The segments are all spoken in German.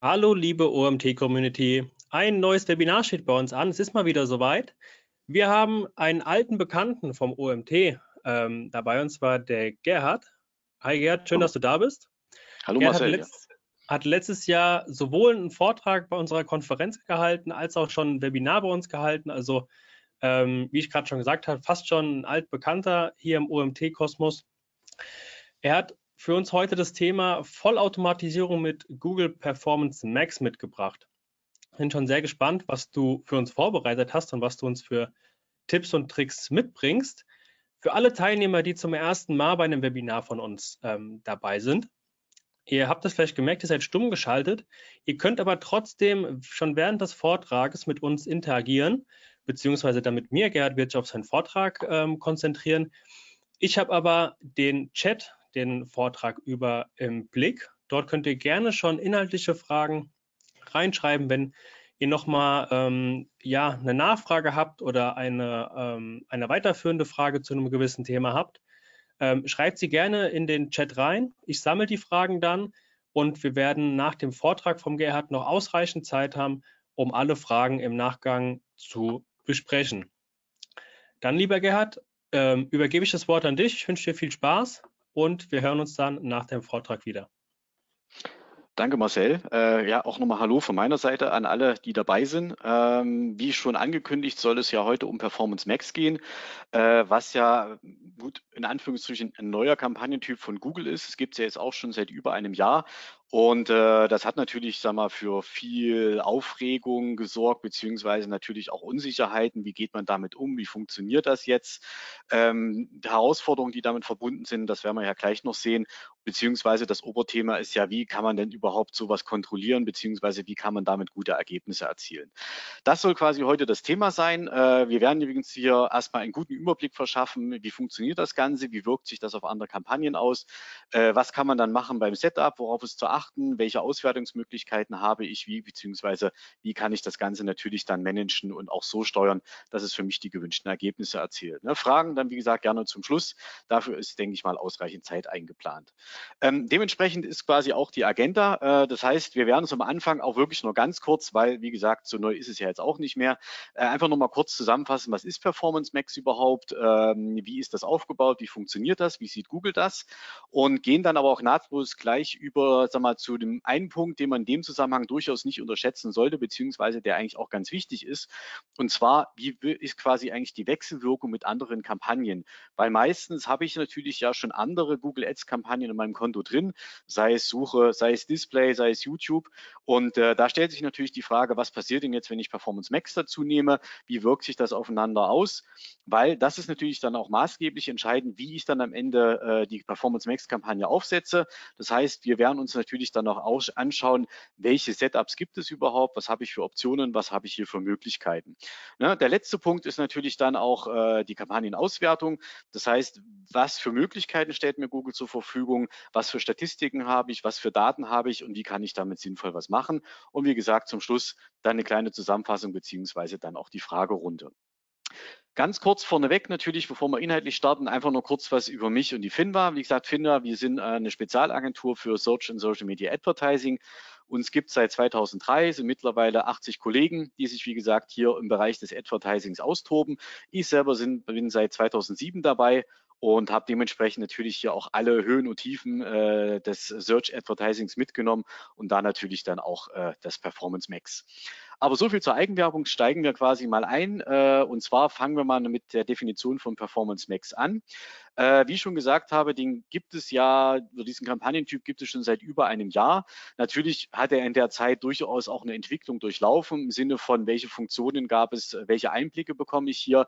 Hallo, liebe OMT-Community. Ein neues Webinar steht bei uns an. Es ist mal wieder soweit. Wir haben einen alten Bekannten vom OMT ähm, dabei, und zwar der Gerhard. Hi Gerhard, schön, dass du da bist. Hallo Gerhard Marcel. Hat, letzt, hat letztes Jahr sowohl einen Vortrag bei unserer Konferenz gehalten, als auch schon ein Webinar bei uns gehalten. Also, ähm, wie ich gerade schon gesagt habe, fast schon ein altbekannter hier im OMT-Kosmos. Er hat für uns heute das Thema Vollautomatisierung mit Google Performance Max mitgebracht. Bin schon sehr gespannt, was du für uns vorbereitet hast und was du uns für Tipps und Tricks mitbringst. Für alle Teilnehmer, die zum ersten Mal bei einem Webinar von uns ähm, dabei sind, ihr habt es vielleicht gemerkt, ihr seid stumm geschaltet. Ihr könnt aber trotzdem schon während des Vortrages mit uns interagieren, beziehungsweise damit mir, Gerhard wird sich auf seinen Vortrag ähm, konzentrieren. Ich habe aber den Chat den Vortrag über im Blick. Dort könnt ihr gerne schon inhaltliche Fragen reinschreiben, wenn ihr nochmal ähm, ja, eine Nachfrage habt oder eine, ähm, eine weiterführende Frage zu einem gewissen Thema habt. Ähm, schreibt sie gerne in den Chat rein. Ich sammle die Fragen dann und wir werden nach dem Vortrag vom Gerhard noch ausreichend Zeit haben, um alle Fragen im Nachgang zu besprechen. Dann, lieber Gerhard, ähm, übergebe ich das Wort an dich. Ich wünsche dir viel Spaß und wir hören uns dann nach dem Vortrag wieder. Danke Marcel. Äh, ja, auch nochmal Hallo von meiner Seite an alle, die dabei sind. Ähm, wie schon angekündigt, soll es ja heute um Performance Max gehen, äh, was ja gut in Anführungsstrichen ein neuer Kampagnentyp von Google ist. Es gibt es ja jetzt auch schon seit über einem Jahr und äh, das hat natürlich, sag mal, für viel Aufregung gesorgt, beziehungsweise natürlich auch Unsicherheiten. Wie geht man damit um? Wie funktioniert das jetzt? Ähm, die Herausforderungen, die damit verbunden sind, das werden wir ja gleich noch sehen. Beziehungsweise das Oberthema ist ja, wie kann man denn überhaupt sowas kontrollieren, beziehungsweise wie kann man damit gute Ergebnisse erzielen? Das soll quasi heute das Thema sein. Äh, wir werden übrigens hier erstmal einen guten Überblick verschaffen, wie funktioniert das Ganze, wie wirkt sich das auf andere Kampagnen aus, äh, was kann man dann machen beim Setup, worauf es zu achten beachten, welche Auswertungsmöglichkeiten habe ich, wie beziehungsweise wie kann ich das Ganze natürlich dann managen und auch so steuern, dass es für mich die gewünschten Ergebnisse erzielt. Ne? Fragen dann, wie gesagt, gerne zum Schluss. Dafür ist, denke ich mal, ausreichend Zeit eingeplant. Ähm, dementsprechend ist quasi auch die Agenda. Äh, das heißt, wir werden es am Anfang auch wirklich nur ganz kurz, weil, wie gesagt, so neu ist es ja jetzt auch nicht mehr, äh, einfach noch mal kurz zusammenfassen, was ist Performance Max überhaupt, ähm, wie ist das aufgebaut, wie funktioniert das, wie sieht Google das und gehen dann aber auch nahtlos gleich über, sag mal, mal zu dem einen Punkt, den man in dem Zusammenhang durchaus nicht unterschätzen sollte, beziehungsweise der eigentlich auch ganz wichtig ist. Und zwar, wie ist quasi eigentlich die Wechselwirkung mit anderen Kampagnen? Weil meistens habe ich natürlich ja schon andere Google Ads Kampagnen in meinem Konto drin, sei es Suche, sei es Display, sei es YouTube. Und äh, da stellt sich natürlich die Frage, was passiert denn jetzt, wenn ich Performance Max dazu nehme? Wie wirkt sich das aufeinander aus? Weil das ist natürlich dann auch maßgeblich entscheidend, wie ich dann am Ende äh, die Performance Max Kampagne aufsetze. Das heißt, wir werden uns natürlich natürlich dann auch anschauen, welche Setups gibt es überhaupt, was habe ich für Optionen, was habe ich hier für Möglichkeiten. Ne, der letzte Punkt ist natürlich dann auch äh, die Kampagnenauswertung. Das heißt, was für Möglichkeiten stellt mir Google zur Verfügung, was für Statistiken habe ich, was für Daten habe ich und wie kann ich damit sinnvoll was machen. Und wie gesagt, zum Schluss dann eine kleine Zusammenfassung beziehungsweise dann auch die Fragerunde. Ganz kurz vorneweg natürlich, bevor wir inhaltlich starten, einfach nur kurz was über mich und die Finwa. Wie gesagt, Finwa, wir sind äh, eine Spezialagentur für Search and Social Media Advertising. Uns gibt es seit 2003, sind mittlerweile 80 Kollegen, die sich, wie gesagt, hier im Bereich des Advertisings austoben. Ich selber sind, bin seit 2007 dabei und habe dementsprechend natürlich hier auch alle Höhen und Tiefen äh, des Search Advertisings mitgenommen und da natürlich dann auch äh, das Performance Max. Aber so viel zur Eigenwerbung, steigen wir quasi mal ein. Äh, und zwar fangen wir mal mit der Definition von Performance Max an. Äh, wie ich schon gesagt habe, den gibt es ja, diesen Kampagnentyp gibt es schon seit über einem Jahr. Natürlich hat er in der Zeit durchaus auch eine Entwicklung durchlaufen im Sinne von, welche Funktionen gab es, welche Einblicke bekomme ich hier.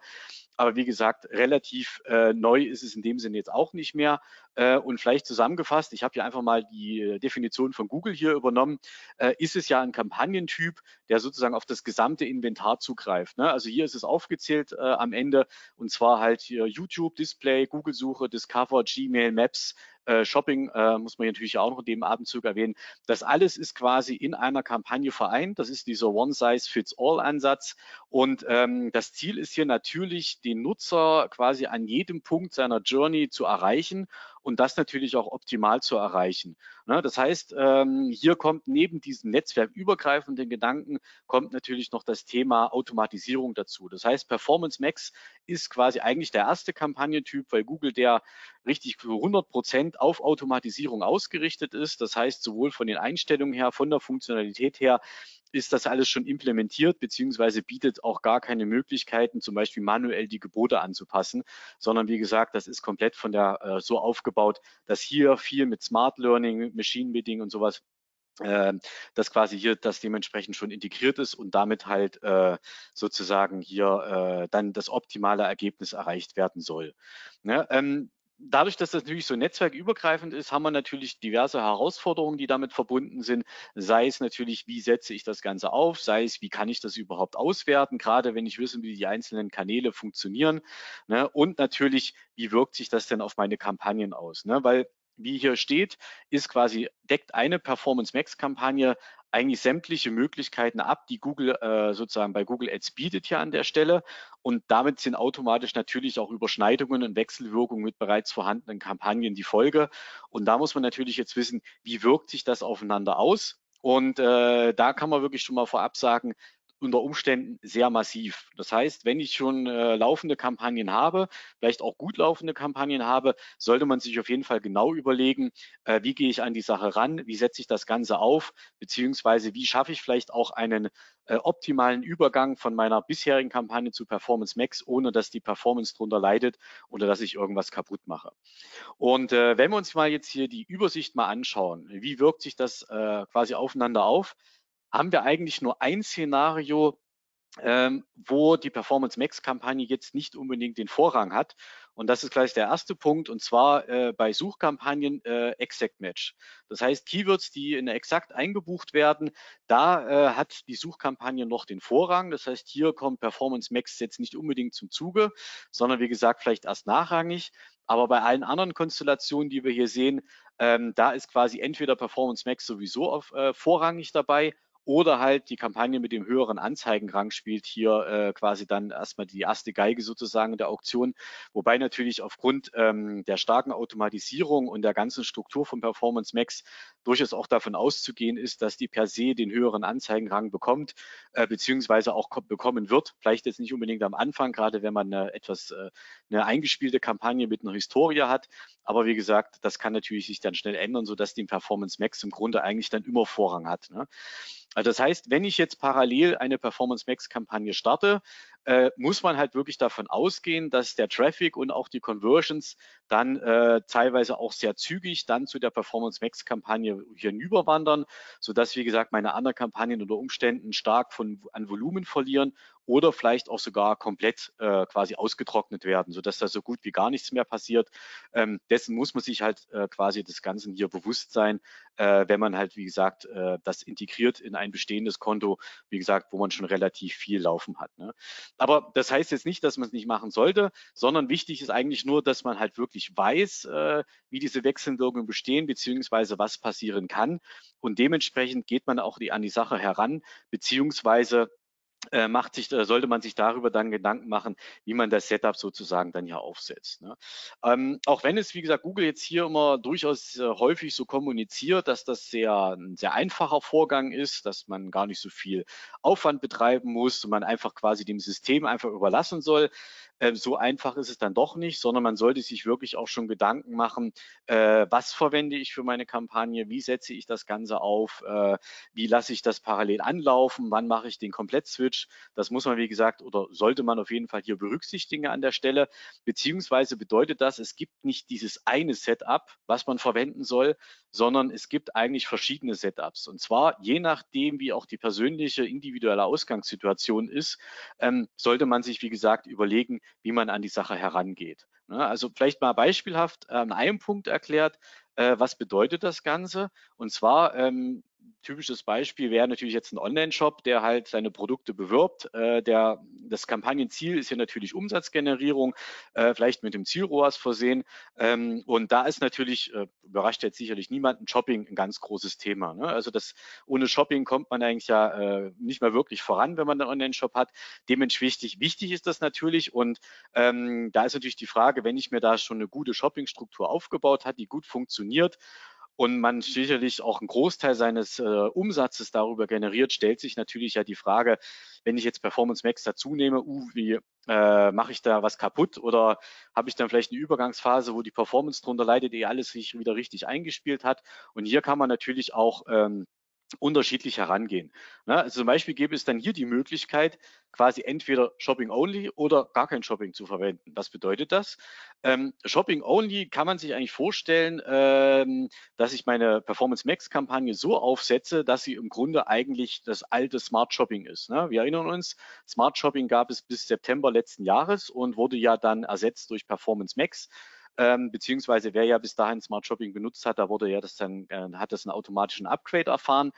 Aber wie gesagt, relativ äh, neu ist es in dem Sinne jetzt auch nicht mehr. Äh, und vielleicht zusammengefasst, ich habe hier einfach mal die äh, Definition von Google hier übernommen, äh, ist es ja ein Kampagnentyp, der sozusagen auf das gesamte Inventar zugreift. Ne? Also hier ist es aufgezählt äh, am Ende und zwar halt hier YouTube, Display, Google-Suche, Discover, Gmail, Maps, Shopping äh, muss man natürlich auch noch in dem Atemzug erwähnen. Das alles ist quasi in einer Kampagne vereint. Das ist dieser One-Size-Fits-All-Ansatz. Und ähm, das Ziel ist hier natürlich, den Nutzer quasi an jedem Punkt seiner Journey zu erreichen und das natürlich auch optimal zu erreichen. Ne? Das heißt, ähm, hier kommt neben diesem netzwerkübergreifenden Gedanken, kommt natürlich noch das Thema Automatisierung dazu. Das heißt, Performance Max ist quasi eigentlich der erste Kampagnentyp, weil Google der richtig für 100 Prozent auf Automatisierung ausgerichtet ist. Das heißt, sowohl von den Einstellungen her, von der Funktionalität her, ist das alles schon implementiert, beziehungsweise bietet auch gar keine Möglichkeiten, zum Beispiel manuell die Gebote anzupassen, sondern wie gesagt, das ist komplett von der äh, so aufgebaut, dass hier viel mit Smart Learning, Machine Bidding und sowas äh, dass quasi hier das dementsprechend schon integriert ist und damit halt äh, sozusagen hier äh, dann das optimale Ergebnis erreicht werden soll. Ne? Ähm, dadurch, dass das natürlich so netzwerkübergreifend ist, haben wir natürlich diverse Herausforderungen, die damit verbunden sind. Sei es natürlich, wie setze ich das Ganze auf, sei es, wie kann ich das überhaupt auswerten, gerade wenn ich wissen, wie die einzelnen Kanäle funktionieren. Ne? Und natürlich, wie wirkt sich das denn auf meine Kampagnen aus? Ne? Weil wie hier steht, ist quasi, deckt eine Performance Max Kampagne eigentlich sämtliche Möglichkeiten ab, die Google äh, sozusagen bei Google Ads bietet hier an der Stelle. Und damit sind automatisch natürlich auch Überschneidungen und Wechselwirkungen mit bereits vorhandenen Kampagnen die Folge. Und da muss man natürlich jetzt wissen, wie wirkt sich das aufeinander aus? Und äh, da kann man wirklich schon mal vorab sagen, unter Umständen sehr massiv. Das heißt, wenn ich schon äh, laufende Kampagnen habe, vielleicht auch gut laufende Kampagnen habe, sollte man sich auf jeden Fall genau überlegen, äh, wie gehe ich an die Sache ran, wie setze ich das Ganze auf, beziehungsweise wie schaffe ich vielleicht auch einen äh, optimalen Übergang von meiner bisherigen Kampagne zu Performance Max, ohne dass die Performance drunter leidet oder dass ich irgendwas kaputt mache. Und äh, wenn wir uns mal jetzt hier die Übersicht mal anschauen, wie wirkt sich das äh, quasi aufeinander auf, haben wir eigentlich nur ein Szenario, ähm, wo die Performance Max Kampagne jetzt nicht unbedingt den Vorrang hat. Und das ist gleich der erste Punkt, und zwar äh, bei Suchkampagnen äh, Exact Match. Das heißt, Keywords, die in Exakt eingebucht werden, da äh, hat die Suchkampagne noch den Vorrang. Das heißt, hier kommt Performance Max jetzt nicht unbedingt zum Zuge, sondern wie gesagt, vielleicht erst nachrangig. Aber bei allen anderen Konstellationen, die wir hier sehen, ähm, da ist quasi entweder Performance Max sowieso auf, äh, vorrangig dabei oder halt die Kampagne mit dem höheren Anzeigenrang spielt hier äh, quasi dann erstmal die erste Geige sozusagen der Auktion. Wobei natürlich aufgrund ähm, der starken Automatisierung und der ganzen Struktur von Performance Max durchaus auch davon auszugehen ist, dass die per se den höheren Anzeigenrang bekommt, äh, beziehungsweise auch bekommen wird. Vielleicht jetzt nicht unbedingt am Anfang, gerade wenn man eine etwas äh, eine eingespielte Kampagne mit einer Historie hat. Aber wie gesagt, das kann natürlich sich dann schnell ändern, sodass die Performance Max im Grunde eigentlich dann immer Vorrang hat. Ne? Also das heißt, wenn ich jetzt parallel eine Performance Max Kampagne starte, äh, muss man halt wirklich davon ausgehen, dass der Traffic und auch die Conversions dann äh, teilweise auch sehr zügig dann zu der Performance Max Kampagne hinüberwandern, sodass, wie gesagt, meine anderen Kampagnen unter Umständen stark von, an Volumen verlieren oder vielleicht auch sogar komplett äh, quasi ausgetrocknet werden, sodass da so gut wie gar nichts mehr passiert. Ähm, dessen muss man sich halt äh, quasi des Ganzen hier bewusst sein, äh, wenn man halt, wie gesagt, äh, das integriert in ein bestehendes Konto, wie gesagt, wo man schon relativ viel laufen hat. Ne? Aber das heißt jetzt nicht, dass man es nicht machen sollte, sondern wichtig ist eigentlich nur, dass man halt wirklich weiß, äh, wie diese Wechselwirkungen bestehen, beziehungsweise was passieren kann. Und dementsprechend geht man auch die, an die Sache heran, beziehungsweise äh, macht sich, äh, sollte man sich darüber dann Gedanken machen, wie man das Setup sozusagen dann hier aufsetzt. Ne? Ähm, auch wenn es, wie gesagt, Google jetzt hier immer durchaus äh, häufig so kommuniziert, dass das sehr ein sehr einfacher Vorgang ist, dass man gar nicht so viel Aufwand betreiben muss und man einfach quasi dem System einfach überlassen soll, so einfach ist es dann doch nicht, sondern man sollte sich wirklich auch schon Gedanken machen, äh, was verwende ich für meine Kampagne, wie setze ich das Ganze auf, äh, wie lasse ich das parallel anlaufen, wann mache ich den Komplett-Switch. Das muss man, wie gesagt, oder sollte man auf jeden Fall hier berücksichtigen an der Stelle, beziehungsweise bedeutet das, es gibt nicht dieses eine Setup, was man verwenden soll, sondern es gibt eigentlich verschiedene Setups. Und zwar je nachdem, wie auch die persönliche individuelle Ausgangssituation ist, ähm, sollte man sich, wie gesagt, überlegen, wie man an die Sache herangeht. Ne? Also vielleicht mal beispielhaft an einem Punkt erklärt, äh, was bedeutet das Ganze? Und zwar, ähm, typisches Beispiel wäre natürlich jetzt ein Online-Shop, der halt seine Produkte bewirbt. Äh, der, das Kampagnenziel ist hier natürlich Umsatzgenerierung, äh, vielleicht mit dem Zielrohrs versehen. Ähm, und da ist natürlich, äh, überrascht jetzt sicherlich niemanden, Shopping ein ganz großes Thema. Ne? Also das, ohne Shopping kommt man eigentlich ja äh, nicht mehr wirklich voran, wenn man einen Online-Shop hat. Dementsprechend wichtig ist das natürlich. Und ähm, da ist natürlich die Frage, wenn ich mir da schon eine gute Shopping-Struktur aufgebaut hat, die gut funktioniert, und man sicherlich auch einen Großteil seines äh, Umsatzes darüber generiert, stellt sich natürlich ja die Frage, wenn ich jetzt Performance Max dazu nehme, uh, wie äh, mache ich da was kaputt oder habe ich dann vielleicht eine Übergangsphase, wo die Performance drunter leidet, ehe alles sich wieder richtig eingespielt hat. Und hier kann man natürlich auch ähm, unterschiedlich herangehen. Ne? Also zum Beispiel gäbe es dann hier die Möglichkeit, quasi entweder Shopping Only oder gar kein Shopping zu verwenden. Was bedeutet das? Ähm, Shopping Only kann man sich eigentlich vorstellen, ähm, dass ich meine Performance Max Kampagne so aufsetze, dass sie im Grunde eigentlich das alte Smart Shopping ist. Ne? Wir erinnern uns, Smart Shopping gab es bis September letzten Jahres und wurde ja dann ersetzt durch Performance Max ähm, beziehungsweise wer ja bis dahin Smart Shopping benutzt hat, da wurde ja das dann, äh, hat das einen automatischen Upgrade erfahren.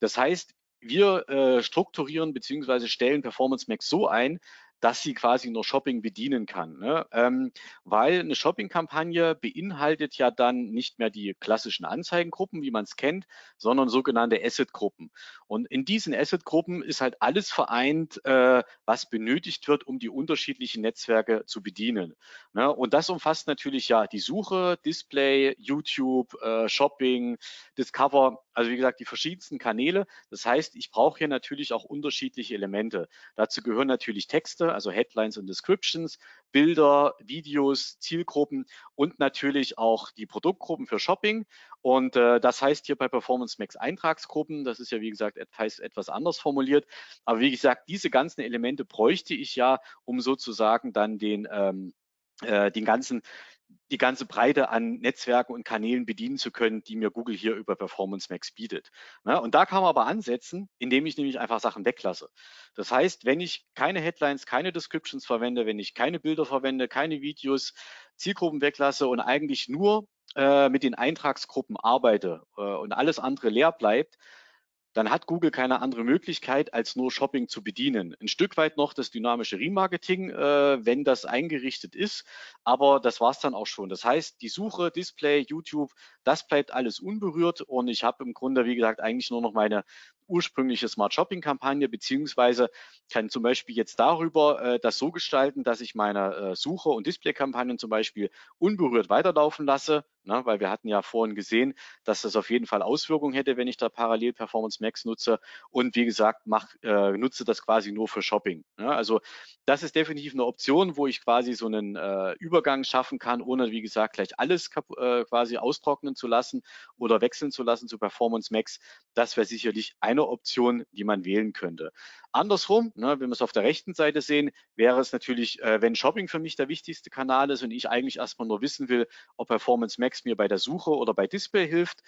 Das heißt, wir äh, strukturieren beziehungsweise stellen Performance Max so ein, dass sie quasi nur Shopping bedienen kann. Ne? Ähm, weil eine Shopping-Kampagne beinhaltet ja dann nicht mehr die klassischen Anzeigengruppen, wie man es kennt, sondern sogenannte Asset-Gruppen. Und in diesen Asset-Gruppen ist halt alles vereint, äh, was benötigt wird, um die unterschiedlichen Netzwerke zu bedienen. Ne? Und das umfasst natürlich ja die Suche, Display, YouTube, äh, Shopping, Discover, also wie gesagt, die verschiedensten Kanäle. Das heißt, ich brauche hier natürlich auch unterschiedliche Elemente. Dazu gehören natürlich Texte, also Headlines und Descriptions, Bilder, Videos, Zielgruppen und natürlich auch die Produktgruppen für Shopping. Und äh, das heißt hier bei Performance Max Eintragsgruppen, das ist ja wie gesagt etwas, etwas anders formuliert. Aber wie gesagt, diese ganzen Elemente bräuchte ich ja, um sozusagen dann den, ähm, äh, den ganzen die ganze Breite an Netzwerken und Kanälen bedienen zu können, die mir Google hier über Performance Max bietet. Ne? Und da kann man aber ansetzen, indem ich nämlich einfach Sachen weglasse. Das heißt, wenn ich keine Headlines, keine Descriptions verwende, wenn ich keine Bilder verwende, keine Videos, Zielgruppen weglasse und eigentlich nur äh, mit den Eintragsgruppen arbeite äh, und alles andere leer bleibt, dann hat Google keine andere Möglichkeit, als nur Shopping zu bedienen. Ein Stück weit noch das dynamische Remarketing, äh, wenn das eingerichtet ist, aber das war es dann auch schon. Das heißt, die Suche, Display, YouTube, das bleibt alles unberührt und ich habe im Grunde, wie gesagt, eigentlich nur noch meine ursprüngliche Smart Shopping Kampagne, beziehungsweise kann zum Beispiel jetzt darüber äh, das so gestalten, dass ich meine äh, Suche- und Display-Kampagnen zum Beispiel unberührt weiterlaufen lasse, ne, weil wir hatten ja vorhin gesehen, dass das auf jeden Fall Auswirkungen hätte, wenn ich da parallel Performance Max nutze und wie gesagt, mach, äh, nutze das quasi nur für Shopping. Ne? Also das ist definitiv eine Option, wo ich quasi so einen äh, Übergang schaffen kann, ohne wie gesagt gleich alles äh, quasi austrocknen zu lassen oder wechseln zu lassen zu Performance Max. Das wäre sicherlich ein eine Option, die man wählen könnte. Andersrum, ne, wenn wir es auf der rechten Seite sehen, wäre es natürlich, äh, wenn Shopping für mich der wichtigste Kanal ist und ich eigentlich erstmal nur wissen will, ob Performance Max mir bei der Suche oder bei Display hilft,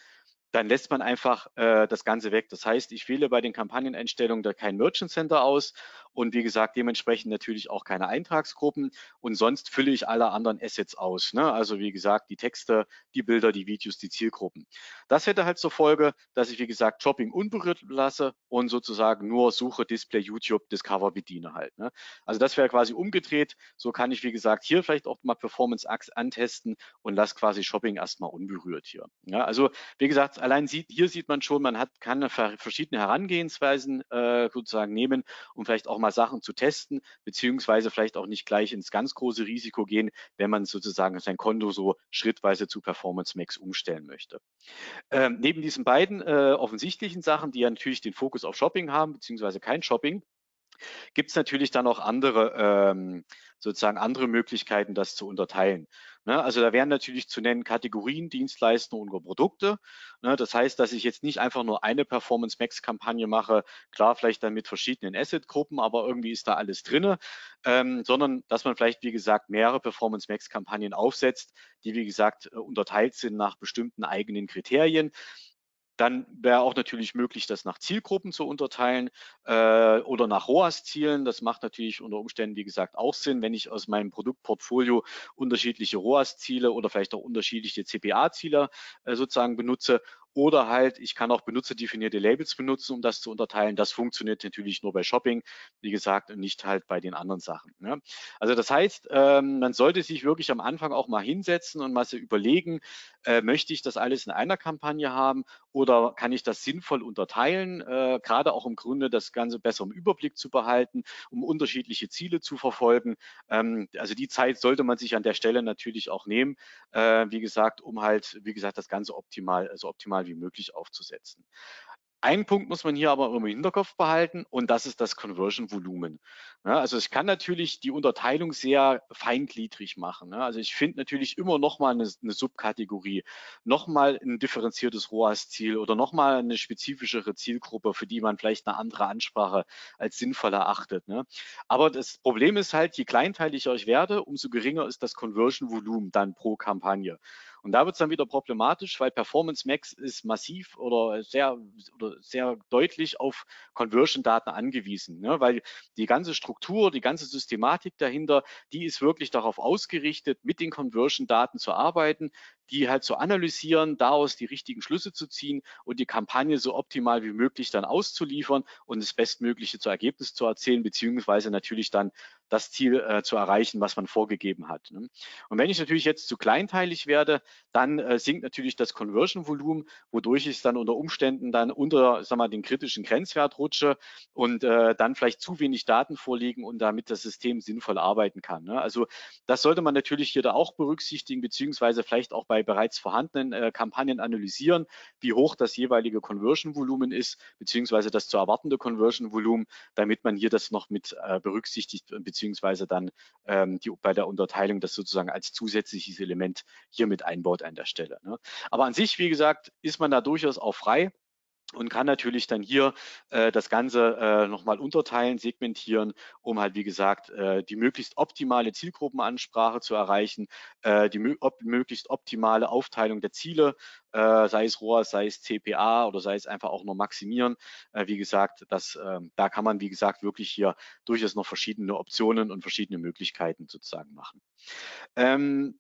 dann lässt man einfach äh, das Ganze weg. Das heißt, ich wähle bei den Kampagneneinstellungen da kein Merchant Center aus und wie gesagt, dementsprechend natürlich auch keine Eintragsgruppen und sonst fülle ich alle anderen Assets aus. Ne? Also wie gesagt, die Texte, die Bilder, die Videos, die Zielgruppen. Das hätte halt zur Folge, dass ich wie gesagt Shopping unberührt lasse und sozusagen nur Suche, Display, YouTube, Discover bediene halt. Ne? Also das wäre quasi umgedreht. So kann ich wie gesagt hier vielleicht auch mal Performance antesten und lasse quasi Shopping erstmal unberührt hier. Ja? Also wie gesagt, allein sieht, hier sieht man schon, man hat, kann verschiedene Herangehensweisen äh, sozusagen nehmen, um vielleicht auch mal Sachen zu testen, beziehungsweise vielleicht auch nicht gleich ins ganz große Risiko gehen, wenn man sozusagen sein Konto so schrittweise zu Performance Max umstellen möchte. Ähm, neben diesen beiden äh, offensichtlichen Sachen, die ja natürlich den Fokus auf Shopping haben, beziehungsweise kein Shopping, gibt es natürlich dann auch andere, ähm, sozusagen andere Möglichkeiten, das zu unterteilen. Ne? Also da wären natürlich zu nennen Kategorien, Dienstleistungen und Produkte. Ne? Das heißt, dass ich jetzt nicht einfach nur eine Performance Max Kampagne mache, klar, vielleicht dann mit verschiedenen Asset-Gruppen, aber irgendwie ist da alles drinne, ähm, sondern dass man vielleicht, wie gesagt, mehrere Performance Max Kampagnen aufsetzt, die, wie gesagt, äh, unterteilt sind nach bestimmten eigenen Kriterien. Dann wäre auch natürlich möglich, das nach Zielgruppen zu unterteilen äh, oder nach ROAS-Zielen. Das macht natürlich unter Umständen, wie gesagt, auch Sinn, wenn ich aus meinem Produktportfolio unterschiedliche ROAS-Ziele oder vielleicht auch unterschiedliche CPA-Ziele äh, sozusagen benutze oder halt, ich kann auch benutzerdefinierte Labels benutzen, um das zu unterteilen. Das funktioniert natürlich nur bei Shopping, wie gesagt, und nicht halt bei den anderen Sachen. Ne? Also das heißt, ähm, man sollte sich wirklich am Anfang auch mal hinsetzen und mal so überlegen, äh, möchte ich das alles in einer Kampagne haben oder kann ich das sinnvoll unterteilen, äh, gerade auch im Grunde das Ganze besser im Überblick zu behalten, um unterschiedliche Ziele zu verfolgen. Ähm, also die Zeit sollte man sich an der Stelle natürlich auch nehmen, äh, wie gesagt, um halt, wie gesagt, das Ganze optimal, so optimal wie möglich aufzusetzen. Ein Punkt muss man hier aber immer im Hinterkopf behalten und das ist das Conversion-Volumen. Ja, also ich kann natürlich die Unterteilung sehr feingliedrig machen. Ja, also ich finde natürlich immer nochmal eine, eine Subkategorie, nochmal ein differenziertes ROAS-Ziel oder nochmal eine spezifischere Zielgruppe, für die man vielleicht eine andere Ansprache als sinnvoll erachtet. Ne? Aber das Problem ist halt, je kleinteiliger ich werde, umso geringer ist das Conversion-Volumen dann pro Kampagne. Und da wird es dann wieder problematisch, weil Performance Max ist massiv oder sehr, oder sehr deutlich auf Conversion-Daten angewiesen, ne? weil die ganze Struktur, die ganze Systematik dahinter, die ist wirklich darauf ausgerichtet, mit den Conversion-Daten zu arbeiten, die halt zu analysieren, daraus die richtigen Schlüsse zu ziehen und die Kampagne so optimal wie möglich dann auszuliefern und das Bestmögliche zu Ergebnis zu erzielen, beziehungsweise natürlich dann das Ziel äh, zu erreichen, was man vorgegeben hat. Ne? Und wenn ich natürlich jetzt zu kleinteilig werde, dann äh, sinkt natürlich das Conversion-Volumen, wodurch ich dann unter Umständen dann unter sag mal, den kritischen Grenzwert rutsche und äh, dann vielleicht zu wenig Daten vorliegen und damit das System sinnvoll arbeiten kann. Ne? Also das sollte man natürlich hier da auch berücksichtigen, beziehungsweise vielleicht auch bei bereits vorhandenen äh, Kampagnen analysieren, wie hoch das jeweilige Conversion-Volumen ist, beziehungsweise das zu erwartende Conversion-Volumen, damit man hier das noch mit äh, berücksichtigt, beziehungsweise dann ähm, die, bei der Unterteilung das sozusagen als zusätzliches Element hier mit einbaut an der Stelle. Ne? Aber an sich, wie gesagt, ist man da durchaus auch frei und kann natürlich dann hier äh, das Ganze äh, nochmal unterteilen, segmentieren, um halt, wie gesagt, äh, die möglichst optimale Zielgruppenansprache zu erreichen, äh, die op möglichst optimale Aufteilung der Ziele, äh, sei es ROAS, sei es CPA oder sei es einfach auch nur maximieren. Äh, wie gesagt, das, äh, da kann man, wie gesagt, wirklich hier durchaus noch verschiedene Optionen und verschiedene Möglichkeiten sozusagen machen. Ähm,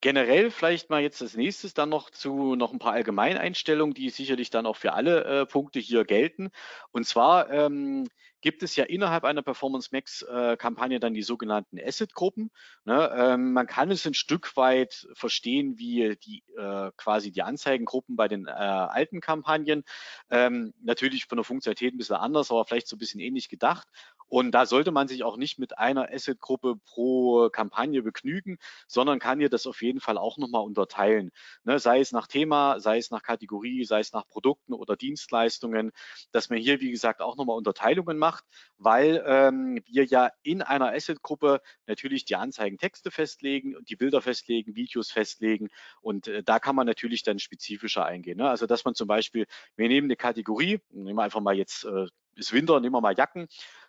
Generell vielleicht mal jetzt als nächstes dann noch zu noch ein paar Allgemeineinstellungen, die sicherlich dann auch für alle äh, Punkte hier gelten. Und zwar ähm, gibt es ja innerhalb einer Performance Max äh, dann die sogenannten Asset-Gruppen. Ne? Ähm, man kann es ein Stück weit verstehen, wie die äh, quasi die Anzeigengruppen bei den äh, alten Kampagnen. Ähm, natürlich von der Funktionalität ein bisschen anders, aber vielleicht so ein bisschen ähnlich gedacht. Und da sollte man sich auch nicht mit einer Asset-Gruppe pro Kampagne begnügen, sondern kann hier das auf jeden Fall auch nochmal unterteilen. Ne? Sei es nach Thema, sei es nach Kategorie, sei es nach Produkten oder Dienstleistungen, dass man hier, wie gesagt, auch nochmal Unterteilungen macht, weil ähm, wir ja in einer Asset-Gruppe natürlich die Anzeigentexte festlegen und die Bilder festlegen, Videos festlegen und äh, da kann man natürlich dann spezifischer eingehen. Ne? Also dass man zum Beispiel, wir nehmen eine Kategorie, nehmen wir einfach mal jetzt äh, ist Winter, nehmen wir mal Jacken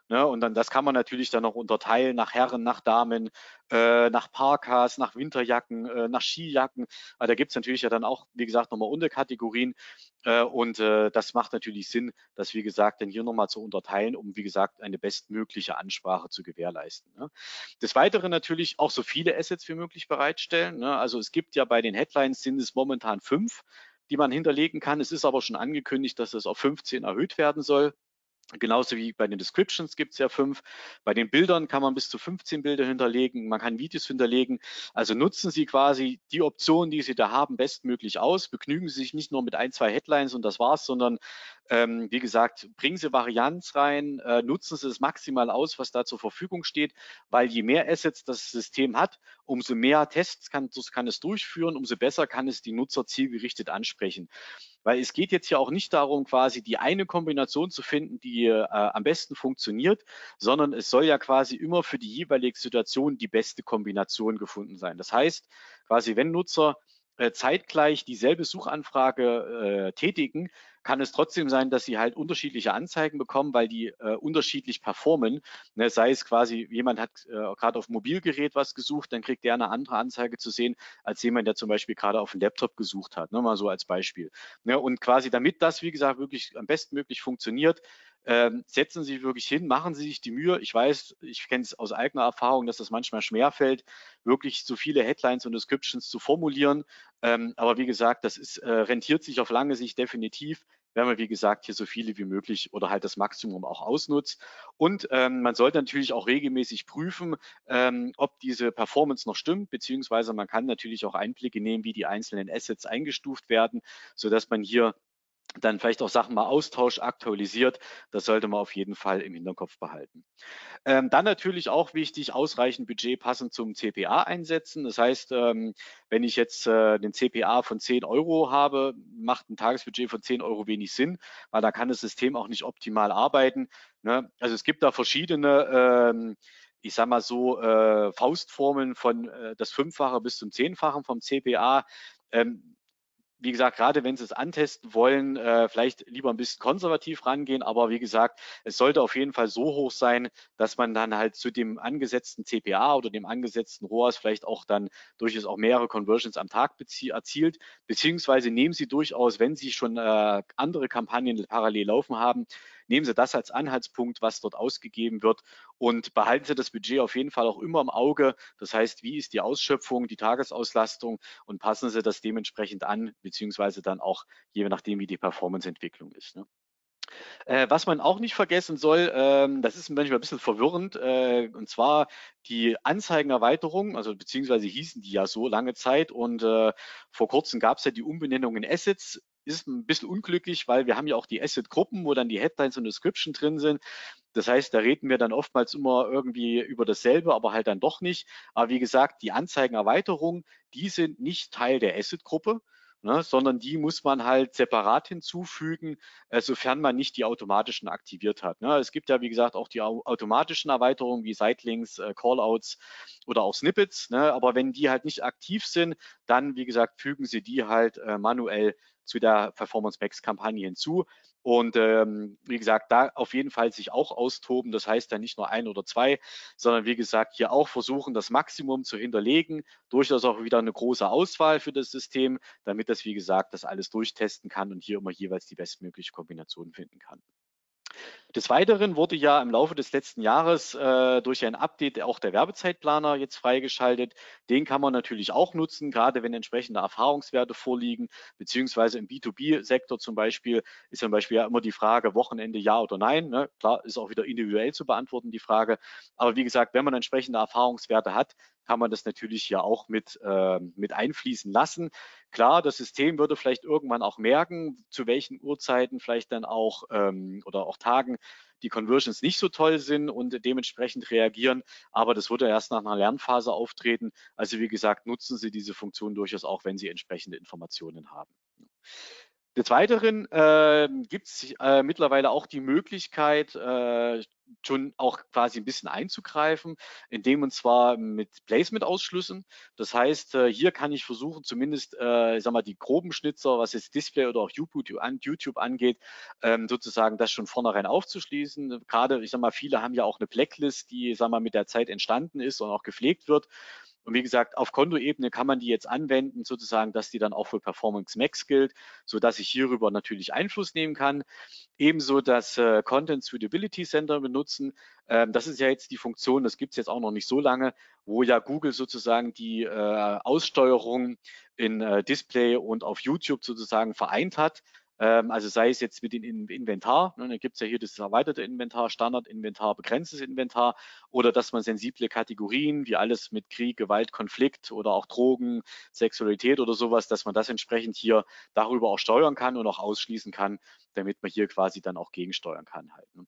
Ne? Und dann das kann man natürlich dann noch unterteilen nach Herren, nach Damen, äh, nach Parkas, nach Winterjacken, äh, nach Skijacken. Aber da gibt es natürlich ja dann auch, wie gesagt, nochmal Unterkategorien. Äh, und äh, das macht natürlich Sinn, das, wie gesagt, dann hier nochmal zu unterteilen, um, wie gesagt, eine bestmögliche Ansprache zu gewährleisten. Ne? Des Weiteren natürlich auch so viele Assets wie möglich bereitstellen. Ne? Also es gibt ja bei den Headlines sind es momentan fünf die man hinterlegen kann. Es ist aber schon angekündigt, dass es auf 15 erhöht werden soll. Genauso wie bei den Descriptions gibt es ja fünf. Bei den Bildern kann man bis zu 15 Bilder hinterlegen. Man kann Videos hinterlegen. Also nutzen Sie quasi die Optionen, die Sie da haben, bestmöglich aus. Begnügen Sie sich nicht nur mit ein, zwei Headlines und das war's, sondern ähm, wie gesagt, bringen Sie Varianz rein, äh, nutzen Sie es maximal aus, was da zur Verfügung steht, weil je mehr Assets das System hat, umso mehr Tests kann, kann es durchführen, umso besser kann es die Nutzer zielgerichtet ansprechen. Weil es geht jetzt ja auch nicht darum, quasi die eine Kombination zu finden, die äh, am besten funktioniert, sondern es soll ja quasi immer für die jeweilige Situation die beste Kombination gefunden sein. Das heißt, quasi wenn Nutzer zeitgleich dieselbe Suchanfrage äh, tätigen, kann es trotzdem sein, dass sie halt unterschiedliche Anzeigen bekommen, weil die äh, unterschiedlich performen. Ne, sei es quasi, jemand hat äh, gerade auf Mobilgerät was gesucht, dann kriegt der eine andere Anzeige zu sehen, als jemand, der zum Beispiel gerade auf dem Laptop gesucht hat. Ne, mal so als Beispiel. Ne, und quasi damit das, wie gesagt, wirklich am bestmöglich funktioniert, ähm, setzen Sie sich wirklich hin, machen Sie sich die Mühe. Ich weiß, ich kenne es aus eigener Erfahrung, dass das manchmal schwerfällt, wirklich so viele Headlines und Descriptions zu formulieren. Ähm, aber wie gesagt, das ist, äh, rentiert sich auf lange Sicht definitiv wenn man, wie gesagt, hier so viele wie möglich oder halt das Maximum auch ausnutzt. Und ähm, man sollte natürlich auch regelmäßig prüfen, ähm, ob diese Performance noch stimmt, beziehungsweise man kann natürlich auch Einblicke nehmen, wie die einzelnen Assets eingestuft werden, sodass man hier dann vielleicht auch Sachen mal austauscht, aktualisiert. Das sollte man auf jeden Fall im Hinterkopf behalten. Ähm, dann natürlich auch wichtig, ausreichend Budget passend zum CPA einsetzen. Das heißt, ähm, wenn ich jetzt äh, den CPA von 10 Euro habe, macht ein Tagesbudget von 10 Euro wenig Sinn, weil da kann das System auch nicht optimal arbeiten. Ne? Also es gibt da verschiedene ähm, ich sage mal so, äh, Faustformeln von äh, das Fünffache bis zum Zehnfachen vom CPA. Ähm, wie gesagt, gerade wenn Sie es antesten wollen, äh, vielleicht lieber ein bisschen konservativ rangehen. Aber wie gesagt, es sollte auf jeden Fall so hoch sein, dass man dann halt zu dem angesetzten CPA oder dem angesetzten ROAS vielleicht auch dann durchaus auch mehrere Conversions am Tag erzielt. Beziehungsweise nehmen Sie durchaus, wenn Sie schon äh, andere Kampagnen parallel laufen haben, nehmen Sie das als Anhaltspunkt, was dort ausgegeben wird und behalten Sie das Budget auf jeden Fall auch immer im Auge. Das heißt, wie ist die Ausschöpfung, die Tagesauslastung und passen Sie das dementsprechend an, beziehungsweise dann auch je nachdem, wie die Performanceentwicklung ist. Ne? Äh, was man auch nicht vergessen soll, ähm, das ist manchmal ein bisschen verwirrend, äh, und zwar die Anzeigenerweiterung, also beziehungsweise hießen die ja so lange Zeit und äh, vor kurzem gab es ja die Umbenennung in Assets ist ein bisschen unglücklich, weil wir haben ja auch die Asset-Gruppen, wo dann die Headlines und Description drin sind. Das heißt, da reden wir dann oftmals immer irgendwie über dasselbe, aber halt dann doch nicht. Aber wie gesagt, die Anzeigenerweiterung, die sind nicht Teil der Asset-Gruppe, ne, sondern die muss man halt separat hinzufügen, äh, sofern man nicht die automatischen aktiviert hat. Ne. Es gibt ja, wie gesagt, auch die automatischen Erweiterungen wie Sitelinks, äh, Callouts oder auch Snippets. Ne, aber wenn die halt nicht aktiv sind, dann, wie gesagt, fügen Sie die halt äh, manuell zu der Performance Max Kampagne hinzu. Und ähm, wie gesagt, da auf jeden Fall sich auch austoben. Das heißt dann nicht nur ein oder zwei, sondern wie gesagt, hier auch versuchen, das Maximum zu hinterlegen. Durchaus auch wieder eine große Auswahl für das System, damit das, wie gesagt, das alles durchtesten kann und hier immer jeweils die bestmögliche Kombination finden kann. Des Weiteren wurde ja im Laufe des letzten Jahres äh, durch ein Update auch der Werbezeitplaner jetzt freigeschaltet. Den kann man natürlich auch nutzen, gerade wenn entsprechende Erfahrungswerte vorliegen, beziehungsweise im B2B-Sektor zum Beispiel ist zum Beispiel ja immer die Frage Wochenende ja oder nein. Ne? Klar, ist auch wieder individuell zu beantworten, die Frage. Aber wie gesagt, wenn man entsprechende Erfahrungswerte hat, kann man das natürlich hier auch mit, äh, mit einfließen lassen. Klar, das System würde vielleicht irgendwann auch merken, zu welchen Uhrzeiten vielleicht dann auch ähm, oder auch Tagen die Conversions nicht so toll sind und dementsprechend reagieren. Aber das würde erst nach einer Lernphase auftreten. Also wie gesagt, nutzen Sie diese Funktion durchaus auch, wenn Sie entsprechende Informationen haben. Des Weiteren äh, gibt es äh, mittlerweile auch die Möglichkeit, äh, schon auch quasi ein bisschen einzugreifen, indem und zwar mit Placement-Ausschlüssen. Das heißt, äh, hier kann ich versuchen, zumindest, äh, ich sag mal, die groben Schnitzer, was jetzt Display oder auch YouTube, angeht, ähm, sozusagen das schon vornherein aufzuschließen. Gerade, ich sag mal, viele haben ja auch eine Blacklist, die, sag mal, mit der Zeit entstanden ist und auch gepflegt wird. Und wie gesagt, auf Kontoebene kann man die jetzt anwenden, sozusagen, dass die dann auch für Performance Max gilt, so dass ich hierüber natürlich Einfluss nehmen kann. Ebenso das äh, Content Suitability Center benutzen. Ähm, das ist ja jetzt die Funktion, das gibt es jetzt auch noch nicht so lange, wo ja Google sozusagen die äh, Aussteuerung in äh, Display und auf YouTube sozusagen vereint hat. Ähm, also sei es jetzt mit dem Inventar, ne, dann gibt es ja hier das erweiterte Inventar, Standardinventar, begrenztes Inventar oder dass man sensible Kategorien wie alles mit Krieg, Gewalt, Konflikt oder auch Drogen, Sexualität oder sowas, dass man das entsprechend hier darüber auch steuern kann und auch ausschließen kann, damit man hier quasi dann auch gegensteuern kann halt. Ne.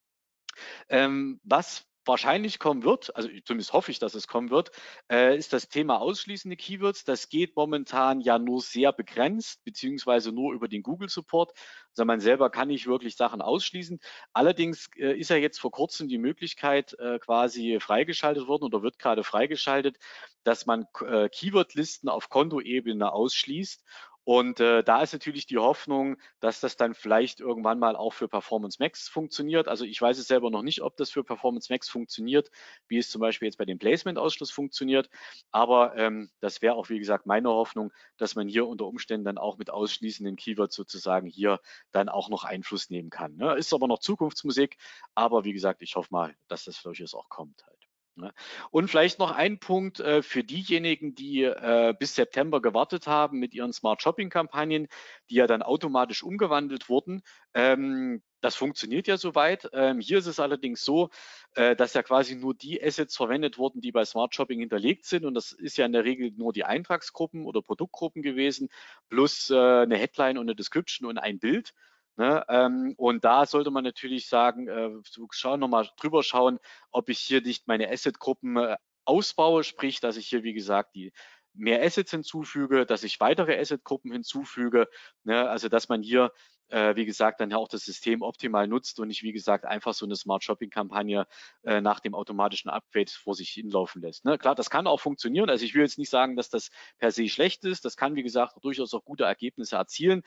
Ähm, was wahrscheinlich kommen wird, also zumindest hoffe ich, dass es kommen wird, äh, ist das Thema ausschließende Keywords. Das geht momentan ja nur sehr begrenzt, beziehungsweise nur über den Google Support. Also man selber kann nicht wirklich Sachen ausschließen. Allerdings äh, ist ja jetzt vor kurzem die Möglichkeit äh, quasi freigeschaltet worden oder wird gerade freigeschaltet, dass man äh, Keywordlisten auf Kontoebene ausschließt Und äh, da ist natürlich die Hoffnung, dass das dann vielleicht irgendwann mal auch für Performance Max funktioniert. Also ich weiß es selber noch nicht, ob das für Performance Max funktioniert, wie es zum Beispiel jetzt bei dem Placement-Ausschluss funktioniert. Aber ähm, das wäre auch, wie gesagt, meine Hoffnung, dass man hier unter Umständen dann auch mit ausschließenden Keywords sozusagen hier dann auch noch Einfluss nehmen kann. Ne? Ist aber noch Zukunftsmusik, aber wie gesagt, ich hoffe mal, dass das durchaus auch kommt halt. Ne? Und vielleicht noch ein Punkt äh, für diejenigen, die äh, bis September gewartet haben mit ihren Smart Shopping Kampagnen, die ja dann automatisch umgewandelt wurden. Ähm, das funktioniert ja soweit. Ähm, hier ist es allerdings so, äh, dass ja quasi nur die Assets verwendet wurden, die bei Smart Shopping hinterlegt sind. Und das ist ja in der Regel nur die Eintragsgruppen oder Produktgruppen gewesen, plus eine Headline und eine Description und ein Bild. Ne? Ähm, und da sollte man natürlich sagen, äh, schauen, nochmal drüber schauen, ob ich hier nicht meine Asset-Gruppen äh, ausbaue, sprich, dass ich hier, wie gesagt, die mehr Assets hinzufüge, dass ich weitere Asset-Gruppen hinzufüge, ne? also dass man hier äh, wie gesagt, dann auch das System optimal nutzt und nicht, wie gesagt, einfach so eine Smart Shopping-Kampagne äh, nach dem automatischen Upgrade vor sich hinlaufen lässt. Ne? Klar, das kann auch funktionieren. Also ich will jetzt nicht sagen, dass das per se schlecht ist. Das kann, wie gesagt, durchaus auch gute Ergebnisse erzielen.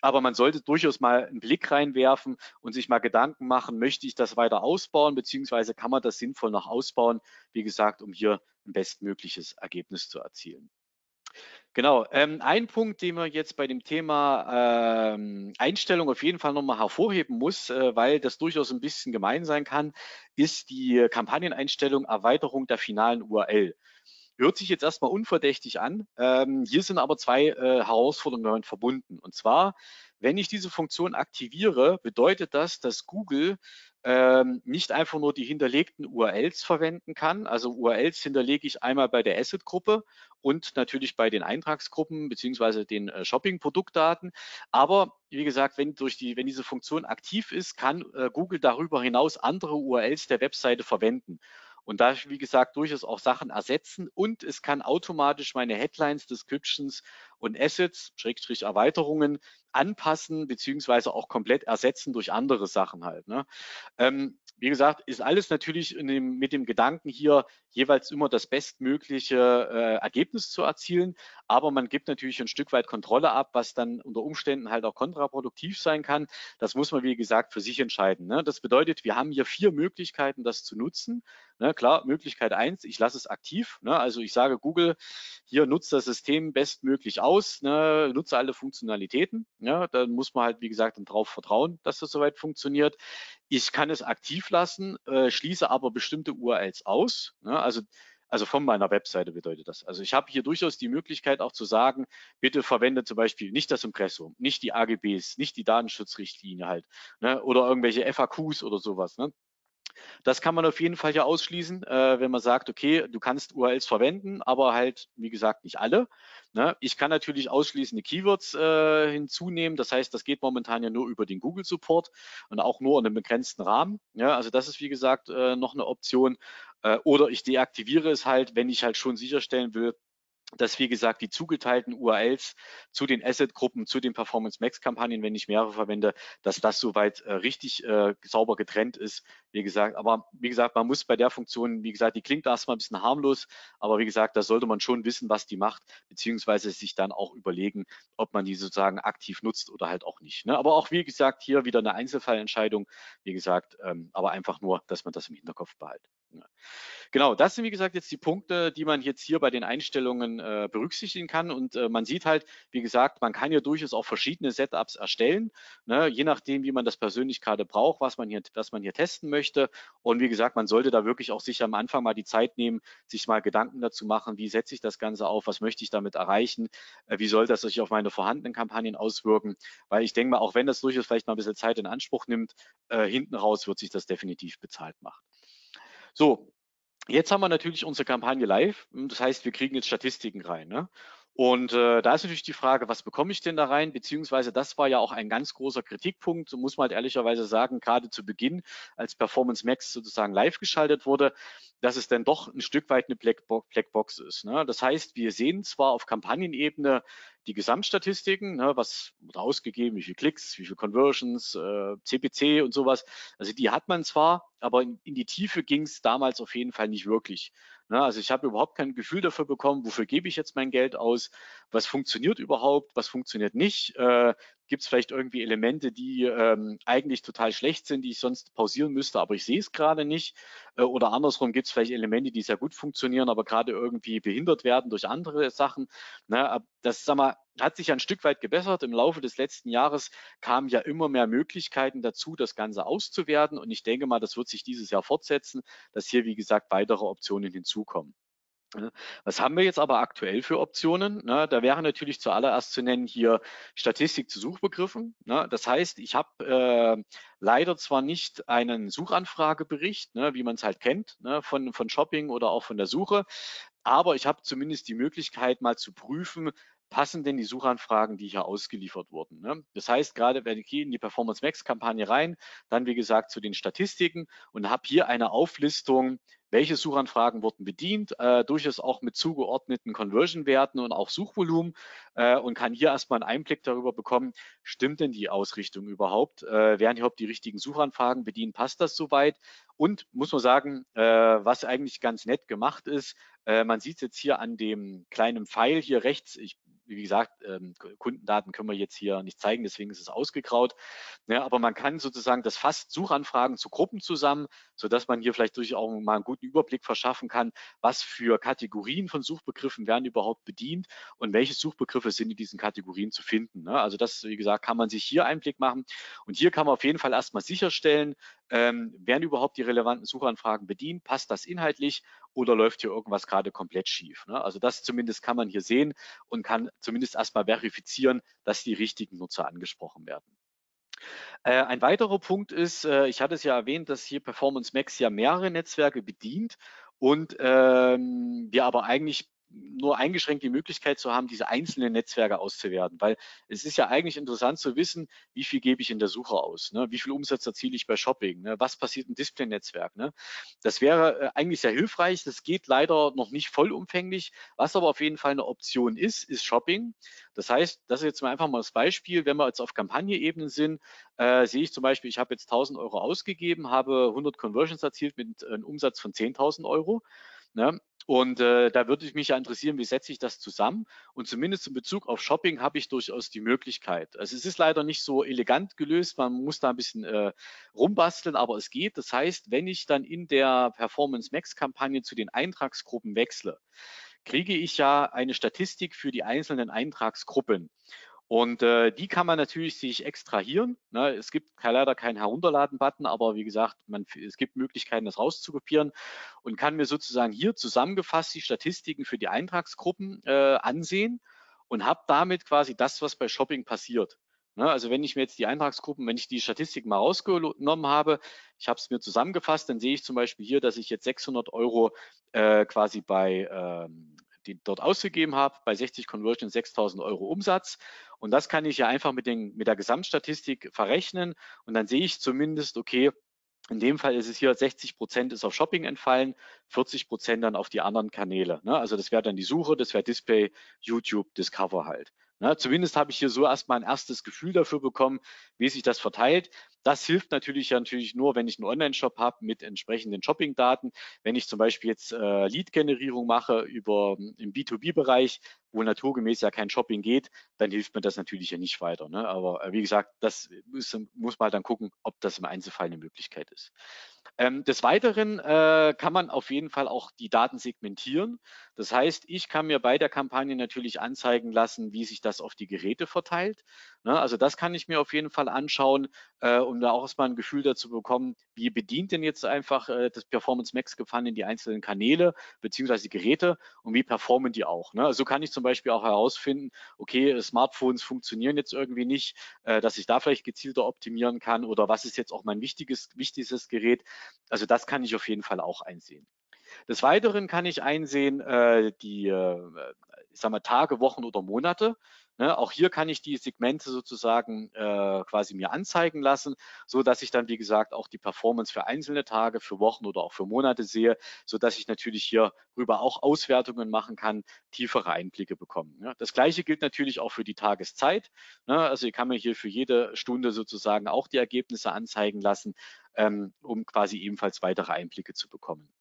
Aber man sollte durchaus mal einen Blick reinwerfen und sich mal Gedanken machen, möchte ich das weiter ausbauen, beziehungsweise kann man das sinnvoll noch ausbauen, wie gesagt, um hier ein bestmögliches Ergebnis zu erzielen. Genau, ähm, ein Punkt, den man jetzt bei dem Thema ähm, Einstellung auf jeden Fall nochmal hervorheben muss, äh, weil das durchaus ein bisschen gemein sein kann, ist die Kampagneneinstellung Erweiterung der finalen URL. Hört sich jetzt erstmal unverdächtig an. Ähm, hier sind aber zwei äh, Herausforderungen verbunden. Und zwar, wenn ich diese Funktion aktiviere, bedeutet das, dass Google ähm, nicht einfach nur die hinterlegten URLs verwenden kann. Also URLs hinterlege ich einmal bei der Asset-Gruppe und natürlich bei den Eintragsgruppen beziehungsweise den äh, Shopping-Produktdaten. Aber wie gesagt, wenn, durch die, wenn diese Funktion aktiv ist, kann äh, Google darüber hinaus andere URLs der Webseite verwenden. Und da, wie gesagt, durchaus auch Sachen ersetzen und es kann automatisch meine Headlines, Descriptions und Assets, Schrägstrich Erweiterungen anpassen beziehungsweise auch komplett ersetzen durch andere Sachen halt. Ne? Ähm, wie gesagt, ist alles natürlich dem, mit dem Gedanken hier jeweils immer das bestmögliche äh, Ergebnis zu erzielen, aber man gibt natürlich ein Stück weit Kontrolle ab, was dann unter Umständen halt auch kontraproduktiv sein kann. Das muss man, wie gesagt, für sich entscheiden. Ne? Das bedeutet, wir haben hier vier Möglichkeiten, das zu nutzen. Ne? Klar, Möglichkeit eins, ich lasse es aktiv. Ne? Also ich sage Google, hier nutzt das System bestmöglich aus, ne? nutze alle Funktionalitäten. Ja? Dann muss man halt, wie gesagt, darauf vertrauen, dass das soweit funktioniert. Ich kann es aktiv lassen, äh, schließe aber bestimmte URLs aus. Ne? Also also von meiner Webseite bedeutet das. Also ich habe hier durchaus die Möglichkeit auch zu sagen, bitte verwende zum Beispiel nicht das Impressum, nicht die AGBs, nicht die Datenschutzrichtlinie halt, ne, oder irgendwelche FAQs oder sowas. Ne. Das kann man auf jeden Fall ja ausschließen, äh, wenn man sagt, okay, du kannst URLs verwenden, aber halt, wie gesagt, nicht alle. Ne? Ich kann natürlich ausschließende Keywords äh, hinzunehmen. Das heißt, das geht momentan ja nur über den Google Support und auch nur in einem begrenzten Rahmen. Ja, also das ist, wie gesagt, äh, noch eine Option. Äh, oder ich deaktiviere es halt, wenn ich halt schon sicherstellen will, dass, wie gesagt, die zugeteilten URLs zu den Asset-Gruppen, zu den Performance Max-Kampagnen, wenn ich mehrere verwende, dass das soweit äh, richtig äh, sauber getrennt ist. Wie gesagt, aber wie gesagt, man muss bei der Funktion, wie gesagt, die klingt erstmal ein bisschen harmlos, aber wie gesagt, da sollte man schon wissen, was die macht, beziehungsweise sich dann auch überlegen, ob man die sozusagen aktiv nutzt oder halt auch nicht. Ne? Aber auch, wie gesagt, hier wieder eine Einzelfallentscheidung, wie gesagt, ähm, aber einfach nur, dass man das im Hinterkopf behält. Genau, das sind wie gesagt jetzt die Punkte, die man jetzt hier bei den Einstellungen äh, berücksichtigen kann. Und äh, man sieht halt, wie gesagt, man kann ja durchaus auch verschiedene Setups erstellen, ne, je nachdem, wie man das persönlich gerade braucht, was man hier, was man hier testen möchte. Und wie gesagt, man sollte da wirklich auch sich am Anfang mal die Zeit nehmen, sich mal Gedanken dazu machen, wie setze ich das Ganze auf, was möchte ich damit erreichen, äh, wie soll das sich auf meine vorhandenen Kampagnen auswirken. Weil ich denke mal, auch wenn das durchaus vielleicht mal ein bisschen Zeit in Anspruch nimmt, äh, hinten raus wird sich das definitiv bezahlt machen. So, jetzt haben wir natürlich unsere Kampagne live. Das heißt, wir kriegen jetzt Statistiken rein. Ne? Und äh, da ist natürlich die Frage, was bekomme ich denn da rein? Beziehungsweise das war ja auch ein ganz großer Kritikpunkt, so muss man halt ehrlicherweise sagen, gerade zu Beginn, als Performance Max sozusagen live geschaltet wurde, dass es dann doch ein Stück weit eine Blackbox ist. Ne? Das heißt, wir sehen zwar auf Kampagnenebene die Gesamtstatistiken, ne, was wurde ausgegeben, wie viele Klicks, wie viele Conversions, äh, CPC und sowas. Also die hat man zwar, aber in, in die Tiefe ging es damals auf jeden Fall nicht wirklich. Ne? Also ich habe überhaupt kein Gefühl dafür bekommen, wofür gebe ich jetzt mein Geld aus, was funktioniert überhaupt, was funktioniert nicht. Äh, Gibt es vielleicht irgendwie Elemente, die ähm, eigentlich total schlecht sind, die ich sonst pausieren müsste, aber ich sehe es gerade nicht? Äh, oder andersrum gibt es vielleicht Elemente, die sehr gut funktionieren, aber gerade irgendwie behindert werden durch andere Sachen. Ne? Das sag mal, hat sich ein Stück weit gebessert. Im Laufe des letzten Jahres kamen ja immer mehr Möglichkeiten dazu, das Ganze auszuwerten. Und ich denke mal, das wird sich dieses Jahr fortsetzen, dass hier, wie gesagt, weitere Optionen hinzukommen. Was haben wir jetzt aber aktuell für Optionen? Da wäre natürlich zuallererst zu nennen hier Statistik zu Suchbegriffen. Das heißt, ich habe äh, leider zwar nicht einen Suchanfragebericht, wie man es halt kennt von, von Shopping oder auch von der Suche, aber ich habe zumindest die Möglichkeit mal zu prüfen, passen denn die Suchanfragen, die hier ausgeliefert wurden. Ne? Das heißt, gerade wenn ich in die Performance Max Kampagne rein, dann wie gesagt zu den Statistiken und habe hier eine Auflistung, welche Suchanfragen wurden bedient, äh, durchaus auch mit zugeordneten Conversion-Werten und auch Suchvolumen äh, und kann hier erstmal einen Einblick darüber bekommen, stimmt denn die Ausrichtung überhaupt? Äh, werden überhaupt die richtigen Suchanfragen bedient? Passt das soweit? Und muss man sagen, äh, was eigentlich ganz nett gemacht ist, äh, man sieht es jetzt hier an dem kleinen Pfeil hier rechts, ich wie gesagt, ähm, Kundendaten können wir jetzt hier nicht zeigen, deswegen ist es ausgegraut. Ja, aber man kann sozusagen das fasst Suchanfragen zu Gruppen zusammen, sodass man hier vielleicht durch auch mal einen guten Überblick verschaffen kann, was für Kategorien von Suchbegriffen werden überhaupt bedient und welche Suchbegriffe sind in diesen Kategorien zu finden. Ne? Also das, wie gesagt, kann man sich hier Einblick machen. Und hier kann man auf jeden Fall erstmal sicherstellen, ähm, werden überhaupt die relevanten Suchanfragen bedient? Passt das inhaltlich oder läuft hier irgendwas gerade komplett schief? Ne? Also das zumindest kann man hier sehen und kann zumindest erstmal verifizieren, dass die richtigen Nutzer angesprochen werden. Äh, ein weiterer Punkt ist, äh, ich hatte es ja erwähnt, dass hier Performance Max ja mehrere Netzwerke bedient und ähm, wir aber eigentlich nur eingeschränkt die Möglichkeit zu haben, diese einzelnen Netzwerke auszuwerten. Weil es ist ja eigentlich interessant zu wissen, wie viel gebe ich in der Suche aus, ne? wie viel Umsatz erziele ich bei Shopping, ne? was passiert im Display-Netzwerk. Ne? Das wäre äh, eigentlich sehr hilfreich. Das geht leider noch nicht vollumfänglich. Was aber auf jeden Fall eine Option ist, ist Shopping. Das heißt, das ist jetzt mal einfach mal das Beispiel, wenn wir jetzt auf Kampagne-Ebene sind, äh, sehe ich zum Beispiel, ich habe jetzt 1000 Euro ausgegeben, habe 100 Conversions erzielt mit einem Umsatz von 10.000 Euro. Ne? Und äh, da würde ich mich ja interessieren, wie setze ich das zusammen? Und zumindest in Bezug auf Shopping habe ich durchaus die Möglichkeit. Also es ist leider nicht so elegant gelöst, man muss da ein bisschen äh, rumbasteln, aber es geht. Das heißt, wenn ich dann in der Performance Max Kampagne zu den Eintragsgruppen wechsle, kriege ich ja eine Statistik für die einzelnen Eintragsgruppen. Und äh, die kann man natürlich sich extrahieren. Ne? Es gibt leider keinen Herunterladen-Button, aber wie gesagt, man, es gibt Möglichkeiten, das rauszukopieren und kann mir sozusagen hier zusammengefasst die Statistiken für die Eintragsgruppen äh, ansehen und habe damit quasi das, was bei Shopping passiert. Ne? Also wenn ich mir jetzt die Eintragsgruppen, wenn ich die Statistiken mal rausgenommen habe, ich habe es mir zusammengefasst, dann sehe ich zum Beispiel hier, dass ich jetzt 600 Euro äh, quasi bei ähm, die dort ausgegeben habe, bei 60 Conversion 6.000 Euro Umsatz. Und das kann ich ja einfach mit, den, mit der Gesamtstatistik verrechnen. Und dann sehe ich zumindest, okay, in dem Fall ist es hier 60 Prozent ist auf Shopping entfallen, 40 Prozent dann auf die anderen Kanäle. Ne? Also das wäre dann die Suche, das wäre Display, YouTube, Discover halt. Ne? Zumindest habe ich hier so erstmal ein erstes Gefühl dafür bekommen, wie sich das verteilt. Das hilft natürlich ja natürlich nur, wenn ich einen Online-Shop habe mit entsprechenden Shopping-Daten. Wenn ich zum Beispiel jetzt äh, Lead-Generierung mache über im B2B-Bereich, wo naturgemäß ja kein Shopping geht, dann hilft mir das natürlich ja nicht weiter. Ne? Aber äh, wie gesagt, das ist, muss man halt dann gucken, ob das im Einzelfall eine Möglichkeit ist. Ähm, des Weiteren äh, kann man auf jeden Fall auch die Daten segmentieren. Das heißt, ich kann mir bei der Kampagne natürlich anzeigen lassen, wie sich das auf die Geräte verteilt. Ne? Also das kann ich mir auf jeden Fall anschauen, äh, um da auch erstmal ein Gefühl dazu bekommen, wie bedient denn jetzt einfach äh, das Performance Max Gefallen in die einzelnen Kanäle beziehungsweise Geräte und wie performen die auch. Ne? Also kann ich zum Beispiel auch herausfinden, okay, Smartphones funktionieren jetzt irgendwie nicht, äh, dass ich da vielleicht gezielter optimieren kann oder was ist jetzt auch mein wichtiges, wichtigstes Gerät. Also das kann ich auf jeden Fall auch einsehen. Des Weiteren kann ich einsehen äh, die äh, ich sag mal, Tage, Wochen oder Monate. Ne, auch hier kann ich die Segmente sozusagen äh, quasi mir anzeigen lassen, so dass ich dann, wie gesagt, auch die Performance für einzelne Tage, für Wochen oder auch für Monate sehe, so dass ich natürlich hierüber auch Auswertungen machen kann, tiefere Einblicke bekommen. Ne. Das Gleiche gilt natürlich auch für die Tageszeit. Ne, also ich kann mir hier für jede Stunde sozusagen auch die Ergebnisse anzeigen lassen, ähm, um quasi ebenfalls weitere Einblicke zu bekommen.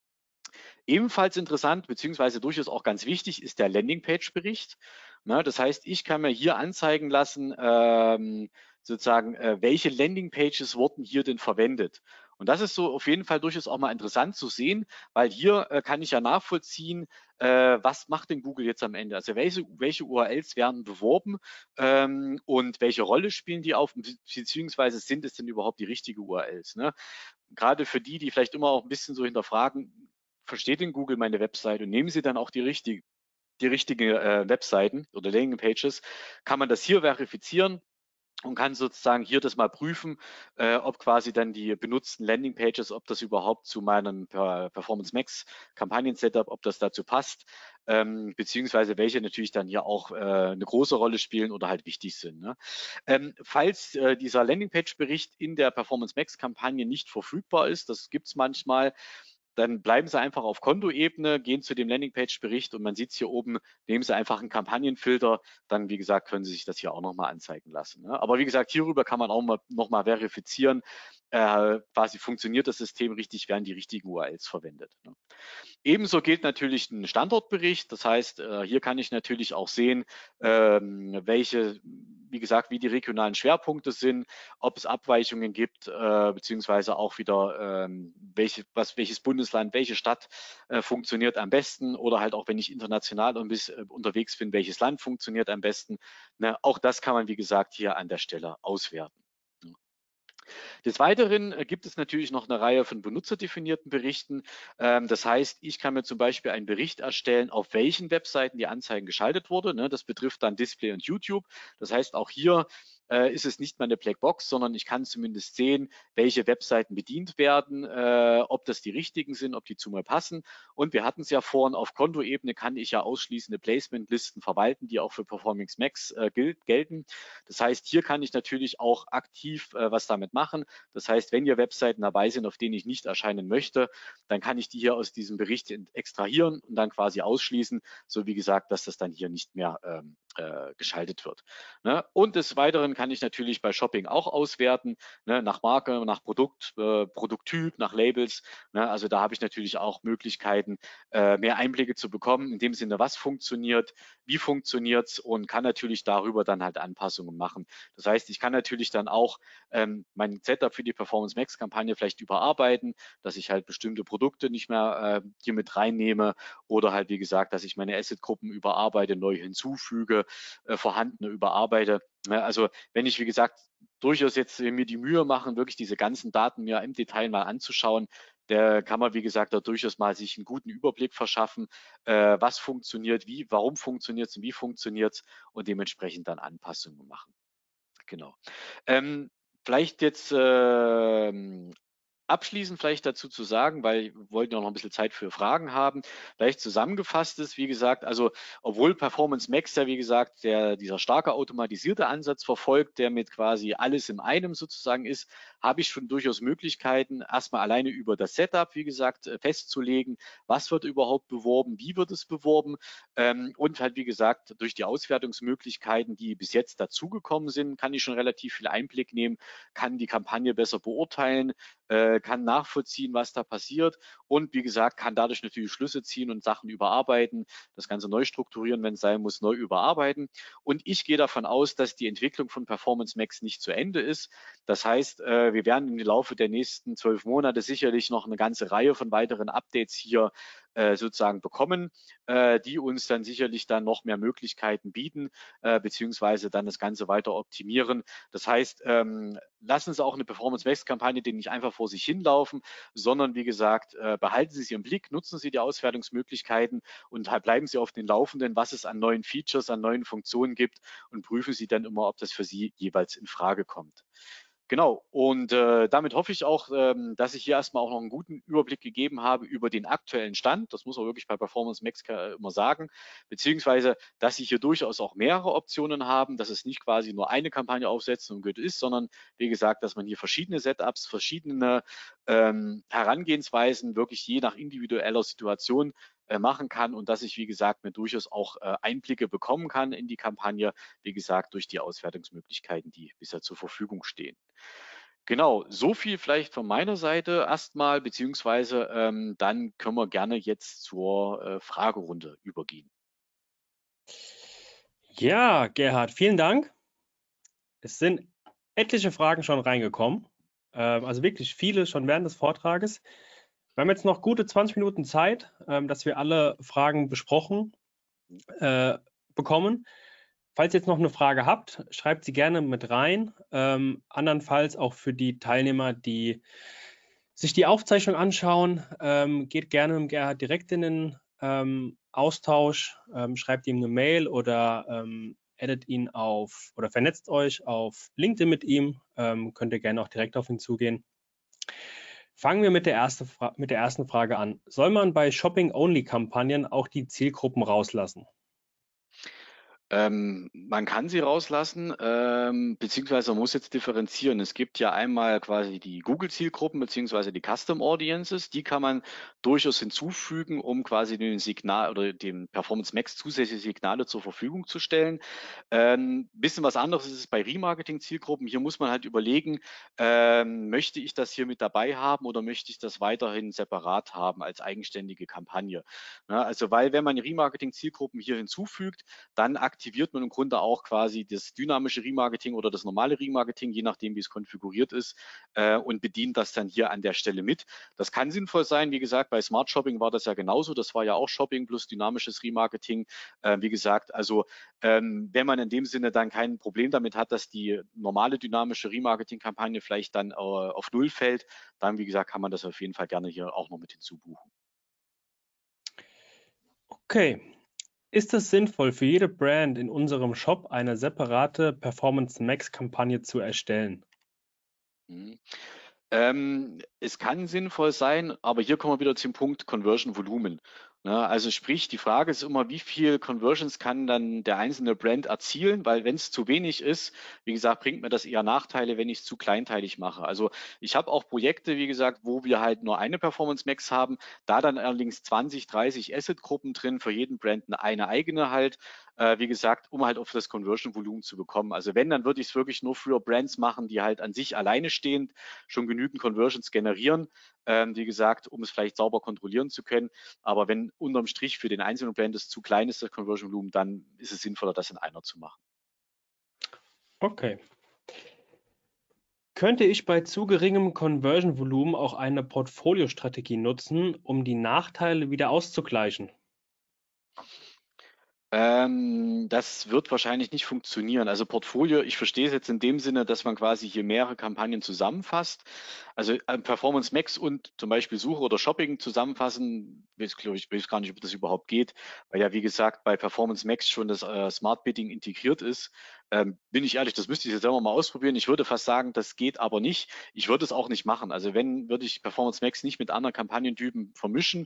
Ebenfalls interessant, beziehungsweise durchaus auch ganz wichtig, ist der Landingpage-Bericht. Das heißt, ich kann mir hier anzeigen lassen, ähm, sozusagen, äh, welche Landingpages wurden hier denn verwendet. Und das ist so auf jeden Fall durchaus auch mal interessant zu sehen, weil hier äh, kann ich ja nachvollziehen, äh, was macht denn Google jetzt am Ende? Also welche, welche URLs werden beworben ähm, und welche Rolle spielen die auf, beziehungsweise sind es denn überhaupt die richtigen URLs? Ne? Gerade für die, die vielleicht immer auch ein bisschen so hinterfragen, versteht denn Google meine Website und nehmen sie dann auch die richtige die richtige äh, Webseiten oder Landingpages, kann man das hier verifizieren und kann sozusagen hier das mal prüfen, äh, ob quasi dann die benutzten Landingpages, ob das überhaupt zu meinem Performance Max Kampagnen-Setup, ob das dazu passt, ähm, beziehungsweise welche natürlich dann hier auch äh, eine große Rolle spielen oder halt wichtig sind. Ne? Ähm, falls äh, dieser Landingpage-Bericht in der Performance Max Kampagne nicht verfügbar ist, das gibt es manchmal, dann bleiben Sie einfach auf Kontoebene, gehen zu dem Landingpage-Bericht und man sieht es hier oben, nehmen Sie einfach einen Kampagnenfilter, dann wie gesagt können Sie sich das hier auch nochmal anzeigen lassen. Ne? Aber wie gesagt, hierüber kann man auch mal, nochmal verifizieren, äh, quasi funktioniert das System richtig, werden die richtigen URLs verwendet. Ne? Ebenso gilt natürlich ein Standortbericht. Das heißt, äh, hier kann ich natürlich auch sehen, ähm, welche, wie gesagt, wie die regionalen Schwerpunkte sind, ob es Abweichungen gibt, äh, beziehungsweise auch wieder, ähm, welche, was, welches Bundesland, welche Stadt äh, funktioniert am besten oder halt auch, wenn ich international unterwegs bin, welches Land funktioniert am besten. Ne? Auch das kann man, wie gesagt, hier an der Stelle auswerten. Des Weiteren äh, gibt es natürlich noch eine Reihe von benutzerdefinierten Berichten. Ähm, das heißt, ich kann mir zum Beispiel einen Bericht erstellen, auf welchen Webseiten die Anzeigen geschaltet wurde. Ne? Das betrifft dann Display und YouTube. Das heißt, auch hier äh, ist es nicht mal eine Blackbox, sondern ich kann zumindest sehen, welche Webseiten bedient werden, äh, ob das die richtigen sind, ob die zu mir passen. Und wir hatten es ja vorhin, auf Kontoebene kann ich ja ausschließende Placement-Listen verwalten, die auch für Performance Max äh, gilt, gelten. Das heißt, hier kann ich natürlich auch aktiv äh, was damit machen. Das heißt, wenn hier Webseiten dabei sind, auf denen ich nicht erscheinen möchte, dann kann ich die hier aus diesem Bericht extrahieren und dann quasi ausschließen, so wie gesagt, dass das dann hier nicht mehr ähm, äh, geschaltet wird. Ne? Und des Weiteren kann ich natürlich bei Shopping auch auswerten, ne? nach Marke, nach Produkt, äh, Produkttyp, nach Labels. Ne? Also da habe ich natürlich auch Möglichkeiten, äh, mehr Einblicke zu bekommen, in dem Sinne, was funktioniert, wie funktioniert es und kann natürlich darüber dann halt Anpassungen machen. Das heißt, ich kann natürlich dann auch ähm, mein Setup für die Performance Max Kampagne vielleicht überarbeiten, dass ich halt bestimmte Produkte nicht mehr äh, hier mit reinnehme oder halt, wie gesagt, dass ich meine Asset-Gruppen überarbeite, neu hinzufüge äh, vorhandene überarbeite. Also wenn ich, wie gesagt, durchaus jetzt mir die Mühe machen, wirklich diese ganzen Daten mir im Detail mal anzuschauen, der kann man, wie gesagt, da durchaus mal sich einen guten Überblick verschaffen, äh, was funktioniert, wie, warum funktioniert es und wie funktioniert es und dementsprechend dann Anpassungen machen. Genau. Ähm, vielleicht jetzt äh, abschließend vielleicht dazu zu sagen, weil wir wollten ja noch ein bisschen Zeit für Fragen haben, vielleicht zusammengefasst ist, wie gesagt, also obwohl Performance Max ja, wie gesagt, der, dieser starke automatisierte Ansatz verfolgt, der mit quasi alles in einem sozusagen ist, habe ich schon durchaus Möglichkeiten, erstmal alleine über das Setup, wie gesagt, äh, festzulegen, was wird überhaupt beworben, wie wird es beworben ähm, und halt, wie gesagt, durch die Auswertungsmöglichkeiten, die bis jetzt dazugekommen sind, kann ich schon relativ viel Einblick nehmen, kann die Kampagne besser beurteilen, äh, kann nachvollziehen, was da passiert und wie gesagt, kann dadurch natürlich Schlüsse ziehen und Sachen überarbeiten, das Ganze neu strukturieren, wenn es sein muss, neu überarbeiten. Und ich gehe davon aus, dass die Entwicklung von Performance Max nicht zu Ende ist. Das heißt, äh, wir werden im Laufe der nächsten zwölf Monate sicherlich noch eine ganze Reihe von weiteren Updates hier sozusagen bekommen, äh, die uns dann sicherlich dann noch mehr Möglichkeiten bieten, äh, beziehungsweise dann das Ganze weiter optimieren. Das heißt, ähm, lassen Sie auch eine Performance-Max-Kampagne, die nicht einfach vor sich hinlaufen, sondern wie gesagt, äh, behalten Sie sie im Blick, nutzen Sie die Auswertungsmöglichkeiten und bleiben Sie auf den Laufenden, was es an neuen Features, an neuen Funktionen gibt und prüfen Sie dann immer, ob das für Sie jeweils in Frage kommt. Genau, und äh, damit hoffe ich auch, ähm, dass ich hier erstmal auch noch einen guten Überblick gegeben habe über den aktuellen Stand. Das muss man wirklich bei Performance Max immer sagen, beziehungsweise, dass Sie hier durchaus auch mehrere Optionen haben, dass es nicht quasi nur eine Kampagne aufsetzen und gut ist, sondern wie gesagt, dass man hier verschiedene Setups, verschiedene ähm, Herangehensweisen wirklich je nach individueller Situation äh, machen kann und dass ich, wie gesagt, mir durchaus auch äh, Einblicke bekommen kann in die Kampagne, wie gesagt, durch die Auswertungsmöglichkeiten, die bisher zur Verfügung stehen. Genau, so viel vielleicht von meiner Seite erstmal, beziehungsweise ähm, dann können wir gerne jetzt zur äh, Fragerunde übergehen. Ja, Gerhard, vielen Dank. Es sind etliche Fragen schon reingekommen, ähm, also wirklich viele schon während des Vortrages. Wir haben jetzt noch gute 20 Minuten Zeit, ähm, dass wir alle Fragen besprochen äh, bekommen. Falls ihr jetzt noch eine Frage habt, schreibt sie gerne mit rein. Ähm, andernfalls auch für die Teilnehmer, die sich die Aufzeichnung anschauen, ähm, geht gerne mit Gerhard direkt in den ähm, Austausch, ähm, schreibt ihm eine Mail oder ähm, addet ihn auf oder vernetzt euch auf LinkedIn mit ihm. Ähm, könnt ihr gerne auch direkt auf ihn zugehen. Fangen wir mit der, erste mit der ersten Frage an. Soll man bei Shopping-Only-Kampagnen auch die Zielgruppen rauslassen? Ähm, man kann sie rauslassen, ähm, beziehungsweise man muss jetzt differenzieren. Es gibt ja einmal quasi die Google-Zielgruppen beziehungsweise die Custom Audiences. Die kann man durchaus hinzufügen, um quasi den Signal oder dem Performance Max zusätzliche Signale zur Verfügung zu stellen. Ähm, bisschen was anderes ist es bei Remarketing-Zielgruppen. Hier muss man halt überlegen, ähm, möchte ich das hier mit dabei haben oder möchte ich das weiterhin separat haben als eigenständige Kampagne? Ja, also weil wenn man Remarketing-Zielgruppen hier hinzufügt, dann aktiviert man im Grunde auch quasi das dynamische Remarketing oder das normale Remarketing, je nachdem, wie es konfiguriert ist, äh, und bedient das dann hier an der Stelle mit. Das kann sinnvoll sein. Wie gesagt, bei Smart Shopping war das ja genauso. Das war ja auch Shopping plus dynamisches Remarketing. Äh, wie gesagt, also ähm, wenn man in dem Sinne dann kein Problem damit hat, dass die normale dynamische Remarketing-Kampagne vielleicht dann äh, auf Null fällt, dann, wie gesagt, kann man das auf jeden Fall gerne hier auch noch mit hinzubuchen. Okay, ist es sinnvoll, für jede Brand in unserem Shop eine separate Performance Max Kampagne zu erstellen? Mhm. Ähm, es kann sinnvoll sein, aber hier kommen wir wieder zum Punkt Conversion Volumen. Ne? Also sprich, die Frage ist immer, wie viel Conversions kann dann der einzelne Brand erzielen, weil wenn es zu wenig ist, wie gesagt, bringt mir das eher Nachteile, wenn ich es zu kleinteilig mache. Also ich habe auch Projekte, wie gesagt, wo wir halt nur eine Performance Max haben, da dann allerdings 20, 30 Asset-Gruppen drin, für jeden Brand eine eigene halt, äh, wie gesagt, um halt auf das Conversion-Volumen zu bekommen. Also wenn, dann würde ich es wirklich nur für Brands machen, die halt an sich alleine stehend schon genügend Conversions generieren, ähm, wie gesagt, um es vielleicht sauber kontrollieren zu können. Aber wenn unterm Strich für den einzelnen Brand das zu klein ist, das Conversion Volumen, dann ist es sinnvoller, das in einer zu machen. Okay. Könnte ich bei zu geringem Conversion-Volumen auch eine Portfoliostrategie nutzen, um die Nachteile wieder auszugleichen? Ähm, das wird wahrscheinlich nicht funktionieren. Also Portfolio, ich verstehe es jetzt in dem Sinne, dass man quasi hier mehrere Kampagnen zusammenfasst. Also äh, Performance Max und zum Beispiel Suche oder Shopping zusammenfassen, weiß, glaube ich, weiß gar nicht, ob das überhaupt geht, weil ja, wie gesagt, bei Performance Max schon das äh, Smart Bidding integriert ist. Ähm, bin ich ehrlich, das müsste ich jetzt selber mal ausprobieren. Ich würde fast sagen, das geht aber nicht. Ich würde es auch nicht machen. Also wenn, würde ich Performance Max nicht mit anderen Kampagnentypen vermischen,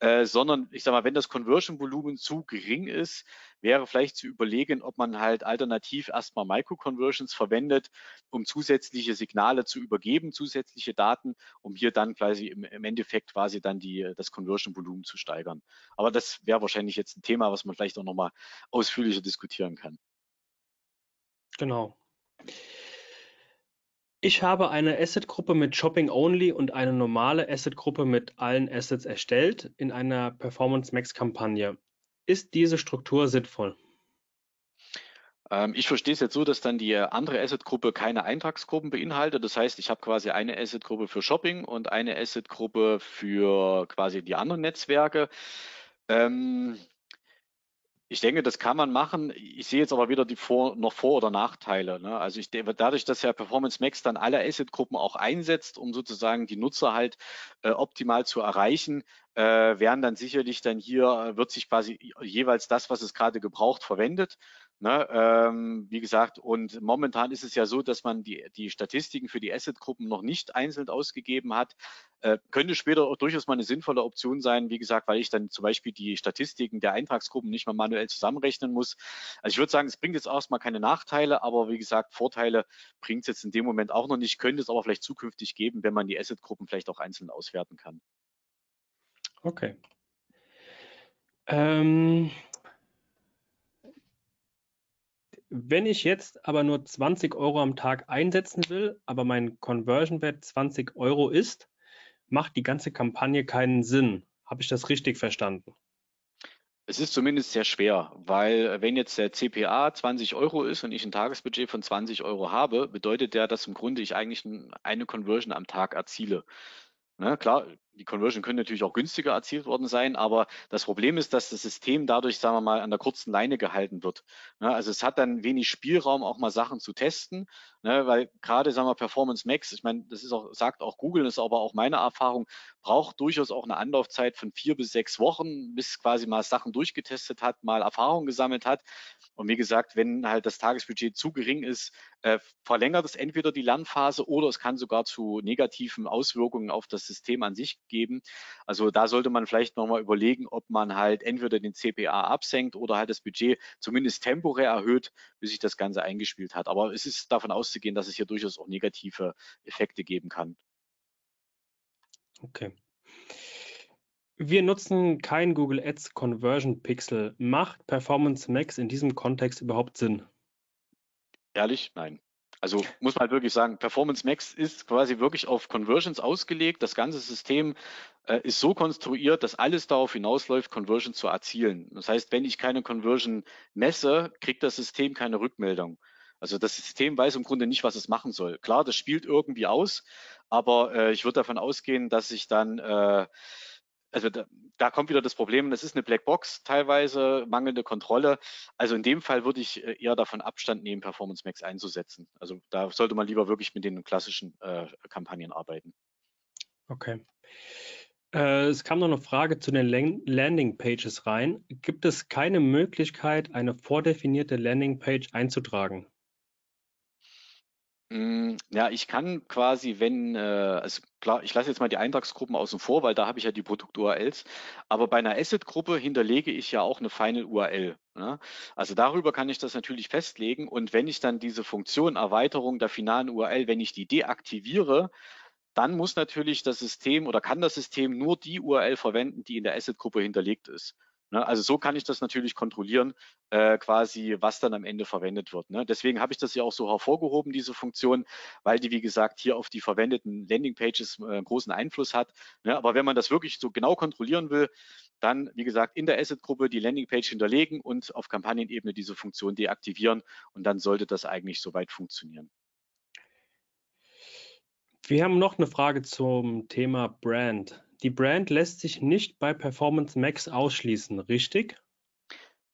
äh, sondern ich sage mal, wenn das Conversion-Volumen zu gering ist, wäre vielleicht zu überlegen, ob man halt alternativ erstmal Micro-Conversions verwendet, um zusätzliche Signale zu übergeben, zusätzliche Daten, um hier dann quasi im, im Endeffekt quasi dann die, das Conversion-Volumen zu steigern. Aber das wäre wahrscheinlich jetzt ein Thema, was man vielleicht auch nochmal ausführlicher diskutieren kann. Genau. Ich habe eine Asset-Gruppe mit Shopping Only und eine normale Asset-Gruppe mit allen Assets erstellt in einer Performance Max-Kampagne. Ist diese Struktur sinnvoll? Ähm, ich verstehe es jetzt so, dass dann die andere Asset-Gruppe keine Eintragsgruppen beinhaltet. Das heißt, ich habe quasi eine Asset-Gruppe für Shopping und eine Asset-Gruppe für quasi die anderen Netzwerke. Ähm, ich denke, das kann man machen. Ich sehe jetzt aber wieder die Vor-, noch Vor- oder Nachteile. Ne? Also ich denke, dadurch, dass ja Performance Max dann alle Asset-Gruppen auch einsetzt, um sozusagen die Nutzer halt äh, optimal zu erreichen, äh, werden dann sicherlich dann hier, äh, wird sich quasi jeweils das, was es gerade gebraucht, verwendet. Ne, ähm, wie gesagt, und momentan ist es ja so, dass man die, die Statistiken für die Asset-Gruppen noch nicht einzeln ausgegeben hat. Äh, könnte später auch durchaus mal eine sinnvolle Option sein, wie gesagt, weil ich dann zum Beispiel die Statistiken der Eintragsgruppen nicht mal manuell zusammenrechnen muss. Also ich würde sagen, es bringt jetzt erstmal keine Nachteile, aber wie gesagt, Vorteile bringt es jetzt in dem Moment auch noch nicht, könnte es aber vielleicht zukünftig geben, wenn man die Asset-Gruppen vielleicht auch einzeln auswerten kann. Okay. Ähm, wenn ich jetzt aber nur 20 Euro am Tag einsetzen will, aber mein Conversion-Wert 20 Euro ist, macht die ganze Kampagne keinen Sinn. Habe ich das richtig verstanden? Es ist zumindest sehr schwer, weil äh, wenn jetzt der CPA 20 Euro ist und ich ein Tagesbudget von 20 Euro habe, bedeutet der, dass im Grunde ich eigentlich eine Conversion am Tag erziele. Ne, klar, die Conversion können natürlich auch günstiger erzielt worden sein, aber das Problem ist, dass das System dadurch, sagen wir mal, an der kurzen Leine gehalten wird. Ne, also es hat dann wenig Spielraum, auch mal Sachen zu testen, ne, weil gerade, sagen wir, Performance Max, ich meine, das ist auch, sagt auch Google, das ist aber auch meine Erfahrung, braucht durchaus auch eine Anlaufzeit von vier bis sechs Wochen, bis quasi mal Sachen durchgetestet hat, mal Erfahrung gesammelt hat. Und wie gesagt, wenn halt das Tagesbudget zu gering ist, äh, verlängert es entweder die Lernphase oder es kann sogar zu negativen Auswirkungen auf das System an sich geben. Also da sollte man vielleicht nochmal überlegen, ob man halt entweder den CPA absenkt oder halt das Budget zumindest temporär erhöht, bis sich das Ganze eingespielt hat. Aber es ist davon auszugehen, dass es hier durchaus auch negative Effekte geben kann. Okay. Wir nutzen kein Google Ads Conversion Pixel. Macht Performance Max in diesem Kontext überhaupt Sinn? Ehrlich? Nein. Also muss man halt wirklich sagen, Performance Max ist quasi wirklich auf Conversions ausgelegt. Das ganze System äh, ist so konstruiert, dass alles darauf hinausläuft, Conversion zu erzielen. Das heißt, wenn ich keine Conversion messe, kriegt das System keine Rückmeldung. Also das System weiß im Grunde nicht, was es machen soll. Klar, das spielt irgendwie aus, aber äh, ich würde davon ausgehen, dass ich dann äh, also da, da, kommt wieder das Problem, das ist eine Blackbox, teilweise mangelnde Kontrolle. Also in dem Fall würde ich äh, eher davon Abstand nehmen, Performance Max einzusetzen. Also da sollte man lieber wirklich mit den klassischen äh, Kampagnen arbeiten. Okay. Äh, es kam noch eine Frage zu den Landing Pages rein. Gibt es keine Möglichkeit, eine vordefinierte Landing Page einzutragen? Hm, ja, ich kann quasi, wenn, äh, also klar, ich lasse jetzt mal die Eintragsgruppen außen vor, weil da habe ich ja die Produkt-URLs, aber bei einer Asset-Gruppe hinterlege ich ja auch eine Final-URL. Ne? Also darüber kann ich das natürlich festlegen und wenn ich dann diese Funktion Erweiterung der finalen URL, wenn ich die deaktiviere, dann muss natürlich das System oder kann das System nur die URL verwenden, die in der Asset-Gruppe hinterlegt ist. Ne? Also so kann ich das natürlich kontrollieren, äh, quasi, was dann am Ende verwendet wird. Ne? Deswegen habe ich das ja auch so hervorgehoben, diese Funktion, weil die, wie gesagt, hier auf die verwendeten Landingpages äh, großen Einfluss hat. Ne? Aber wenn man das wirklich so genau kontrollieren will, dann, wie gesagt, in der Asset-Gruppe die Landingpage hinterlegen und auf Kampagnenebene diese Funktion deaktivieren und dann sollte das eigentlich soweit funktionieren. Wir haben noch eine Frage zum Thema Brand. Die Brand lässt sich nicht bei Performance Max ausschließen, richtig?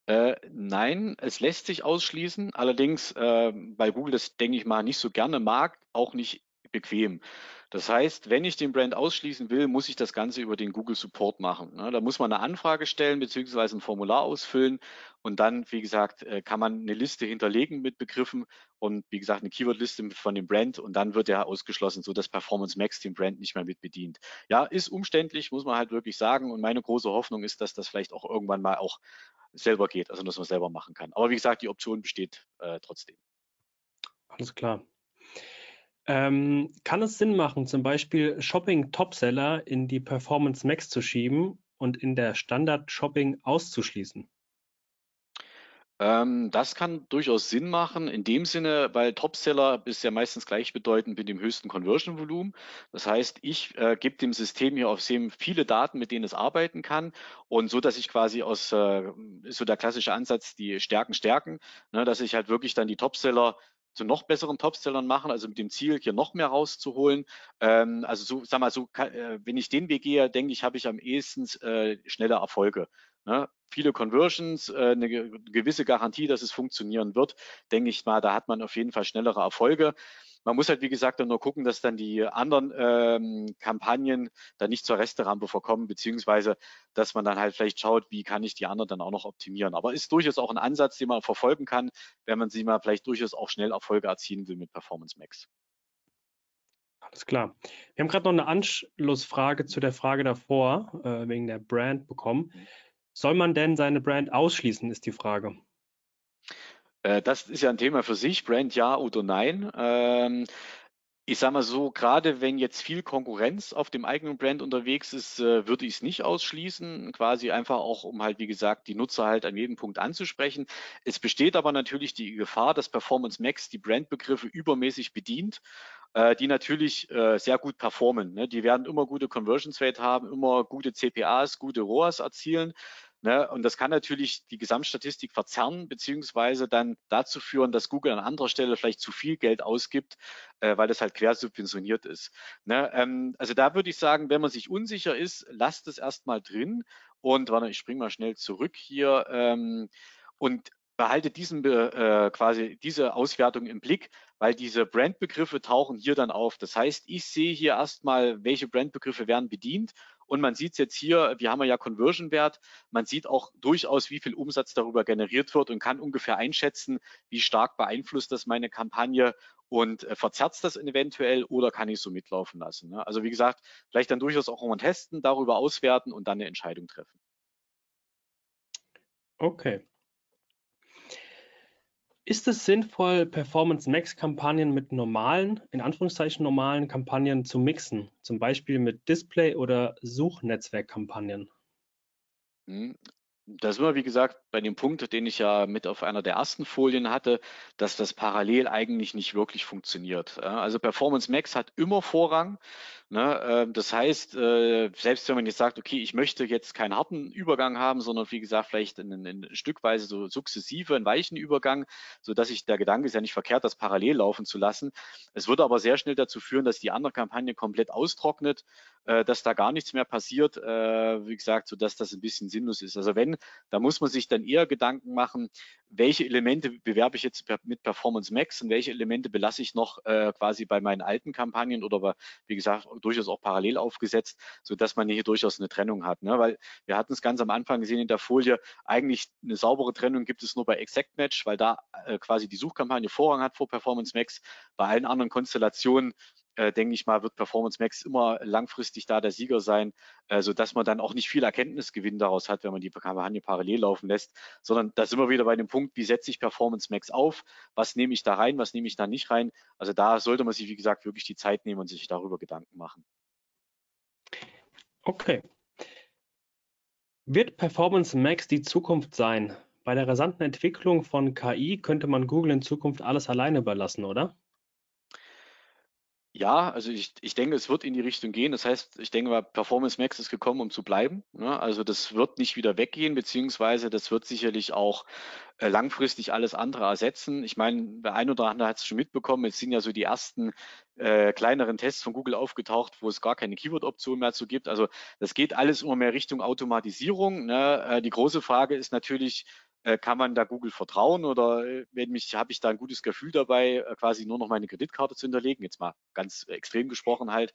Äh, nein, es lässt sich ausschließen. Allerdings, äh, weil Google das, denke ich mal, nicht so gerne mag, auch nicht bequem. Das heißt, wenn ich den Brand ausschließen will, muss ich das Ganze über den Google Support machen. Ne? Da muss man eine Anfrage stellen beziehungsweise ein Formular ausfüllen und dann, wie gesagt, äh, kann man eine Liste hinterlegen mit Begriffen und wie gesagt eine Keywordliste von dem Brand und dann wird er ausgeschlossen, so dass Performance Max den Brand nicht mehr mit bedient. Ja, ist umständlich, muss man halt wirklich sagen und meine große Hoffnung ist, dass das vielleicht auch irgendwann mal auch selber geht, also dass man selber machen kann. Aber wie gesagt, die Option besteht äh, trotzdem. Alles klar. Ähm, kann es Sinn machen, zum Beispiel Shopping Topseller in die Performance Max zu schieben und in der Standard Shopping auszuschließen? Ähm, das kann durchaus Sinn machen, in dem Sinne, weil Topseller ist ja meistens gleichbedeutend mit dem höchsten Conversion-Volumen. Das heißt, ich äh, gebe dem System hier auf SEM viele Daten, mit denen es arbeiten kann und so, dass ich quasi aus, äh, ist so der klassische Ansatz, die Stärken stärken, ne, dass ich halt wirklich dann die Topseller zu noch besseren Topsellern machen, also mit dem Ziel, hier noch mehr rauszuholen. Ähm, also so, sag mal, so, äh, wenn ich den Weg gehe, denke ich, habe ich am ehesten äh, schnelle Erfolge. Ne? Viele Conversions, äh, eine gewisse Garantie, dass es funktionieren wird, denke ich mal, da hat man auf jeden Fall schnellere Erfolge. Man muss halt, wie gesagt, dann nur gucken, dass dann die anderen ähm, Kampagnen dann nicht zur Resterampe verkommen, beziehungsweise dass man dann halt vielleicht schaut, wie kann ich die anderen dann auch noch optimieren. Aber ist durchaus auch ein Ansatz, den man verfolgen kann, wenn man sich mal vielleicht durchaus auch schnell Erfolge erzielen will mit Performance Max. Alles klar. Wir haben gerade noch eine Anschlussfrage zu der Frage davor, äh, wegen der Brand bekommen. Mhm. Soll man denn seine Brand ausschließen, ist die Frage. Äh, das ist ja ein Thema für sich, Brand ja oder nein. Ähm, ich sage mal so, gerade wenn jetzt viel Konkurrenz auf dem eigenen Brand unterwegs ist, äh, würde ich es nicht ausschließen. Quasi einfach auch, um halt, wie gesagt, die Nutzer halt an jedem Punkt anzusprechen. Es besteht aber natürlich die Gefahr, dass Performance Max die Brandbegriffe übermäßig bedient, äh, die natürlich sehr gut performen. Ne? Die werden immer gute Conversions Rate haben, immer gute CPAs, gute ROAS erzielen. Ne? Und das kann natürlich die Gesamtstatistik verzerren, beziehungsweise dann dazu führen, dass Google an anderer Stelle vielleicht zu viel Geld ausgibt, äh, weil das halt quersubventioniert ist. Ne? Ähm, also da würde ich sagen, wenn man sich unsicher ist, lasst es erstmal drin. Und warte, ich springe mal schnell zurück hier. Ähm, und behaltet diesen äh, quasi diese Auswertung im Blick, weil diese Brandbegriffe tauchen hier dann auf. Das heißt, ich sehe hier erstmal, welche Brandbegriffe werden bedient und man sieht jetzt hier, wir haben ja Conversion-Wert, man sieht auch durchaus, wie viel Umsatz darüber generiert wird und kann ungefähr einschätzen, wie stark beeinflusst das meine Kampagne und äh, verzerrt das eventuell oder kann ich so mitlaufen lassen. Ne? Also wie gesagt, vielleicht dann durchaus auch mal testen, darüber auswerten und dann eine Entscheidung treffen. Okay. Ist es sinnvoll, Performance Max Kampagnen mit normalen, in Anführungszeichen normalen Kampagnen zu mixen, zum Beispiel mit Display- oder Suchnetzwerkkampagnen? Hm, da sind wir, wie gesagt, bei dem Punkt, den ich ja mit auf einer der ersten Folien hatte, dass das parallel eigentlich nicht wirklich funktioniert. Also Performance Max hat immer Vorrang. Ne? Ähm, das heißt, äh, selbst wenn man jetzt sagt, okay, ich möchte jetzt keinen harten Übergang haben, sondern wie gesagt, vielleicht ein, ein Stückweise so sukzessive, einen weichen Übergang, so dass ich, der Gedanke ist ja nicht verkehrt, das parallel laufen zu lassen. Es würde aber sehr schnell dazu führen, dass die andere Kampagne komplett austrocknet, äh, dass da gar nichts mehr passiert, äh, wie gesagt, so dass das ein bisschen sinnlos ist. Also wenn, da muss man sich dann eher Gedanken machen, welche Elemente bewerbe ich jetzt mit Performance Max und welche Elemente belasse ich noch quasi bei meinen alten Kampagnen oder wie gesagt, durchaus auch parallel aufgesetzt, so dass man hier durchaus eine Trennung hat. Ne? Weil wir hatten es ganz am Anfang gesehen in der Folie, eigentlich eine saubere Trennung gibt es nur bei Exact Match, weil da äh, quasi die Suchkampagne Vorrang hat vor Performance Max. Bei allen anderen Konstellationen äh, denke ich mal, wird Performance Max immer langfristig da der Sieger sein, äh, sodass man dann auch nicht viel Erkenntnisgewinn daraus hat, wenn man die Kampagne parallel laufen lässt, sondern da sind wir wieder bei dem Punkt, wie setze ich Performance Max auf, was nehme ich da rein, was nehme ich da nicht rein. Also da sollte man sich, wie gesagt, wirklich die Zeit nehmen und sich darüber Gedanken machen. Okay. Wird Performance Max die Zukunft sein? Bei der rasanten Entwicklung von KI könnte man Google in Zukunft alles alleine überlassen, oder? Ja, also ich, ich denke, es wird in die Richtung gehen. Das heißt, ich denke mal, Performance Max ist gekommen, um zu bleiben. Ne? Also das wird nicht wieder weggehen, beziehungsweise das wird sicherlich auch äh, langfristig alles andere ersetzen. Ich meine, der ein oder andere hat es schon mitbekommen, jetzt sind ja so die ersten äh, kleineren Tests von Google aufgetaucht, wo es gar keine Keyword-Option mehr zu gibt. Also das geht alles immer mehr Richtung Automatisierung. Ne? Äh, die große Frage ist natürlich, kann man da Google vertrauen oder äh, wenn mich habe ich da ein gutes Gefühl dabei, äh, quasi nur noch meine Kreditkarte zu hinterlegen, jetzt mal ganz extrem gesprochen halt,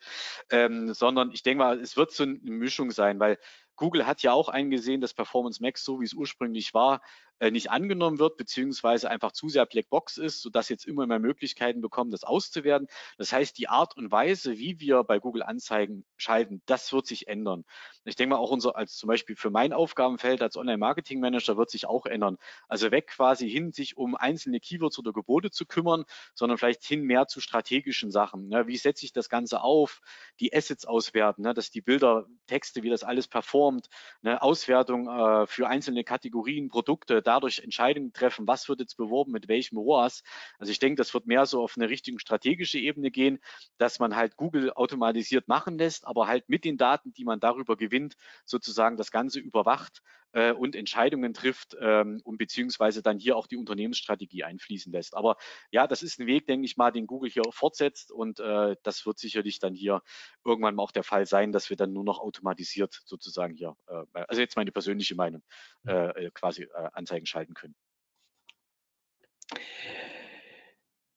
ähm, sondern ich denke mal, es wird so eine Mischung sein, weil Google hat ja auch eingesehen, dass Performance Max, so wie es ursprünglich war, äh, nicht angenommen wird, beziehungsweise einfach zu sehr Blackbox ist, sodass jetzt immer mehr Möglichkeiten bekommen, das auszuwerten. Das heißt, die Art und Weise, wie wir bei Google Anzeigen schalten, das wird sich ändern. Ich denke mal auch unser, als zum Beispiel für mein Aufgabenfeld als Online-Marketing-Manager wird sich auch ändern. Also weg quasi hin, sich um einzelne Keywords oder Gebote zu kümmern, sondern vielleicht hin mehr zu strategischen Sachen. Ne? Wie setze ich das Ganze auf? Die Assets auswerten, ne? dass die Bilder, Texte, wie das alles performt, eine Auswertung äh, für einzelne Kategorien, Produkte, dadurch Entscheidungen treffen, was wird jetzt beworben, mit welchem ROAS. Also ich denke, das wird mehr so auf eine richtige strategische Ebene gehen, dass man halt Google automatisiert machen lässt, aber halt mit den Daten, die man darüber gewinnt, sozusagen das Ganze überwacht äh, und Entscheidungen trifft ähm, und beziehungsweise dann hier auch die Unternehmensstrategie einfließen lässt. Aber ja, das ist ein Weg, denke ich mal, den Google hier fortsetzt und äh, das wird sicherlich dann hier irgendwann mal auch der Fall sein, dass wir dann nur noch automatisiert sozusagen hier, äh, also jetzt meine persönliche Meinung, äh, quasi äh, anzeigen Anzeigen schalten können.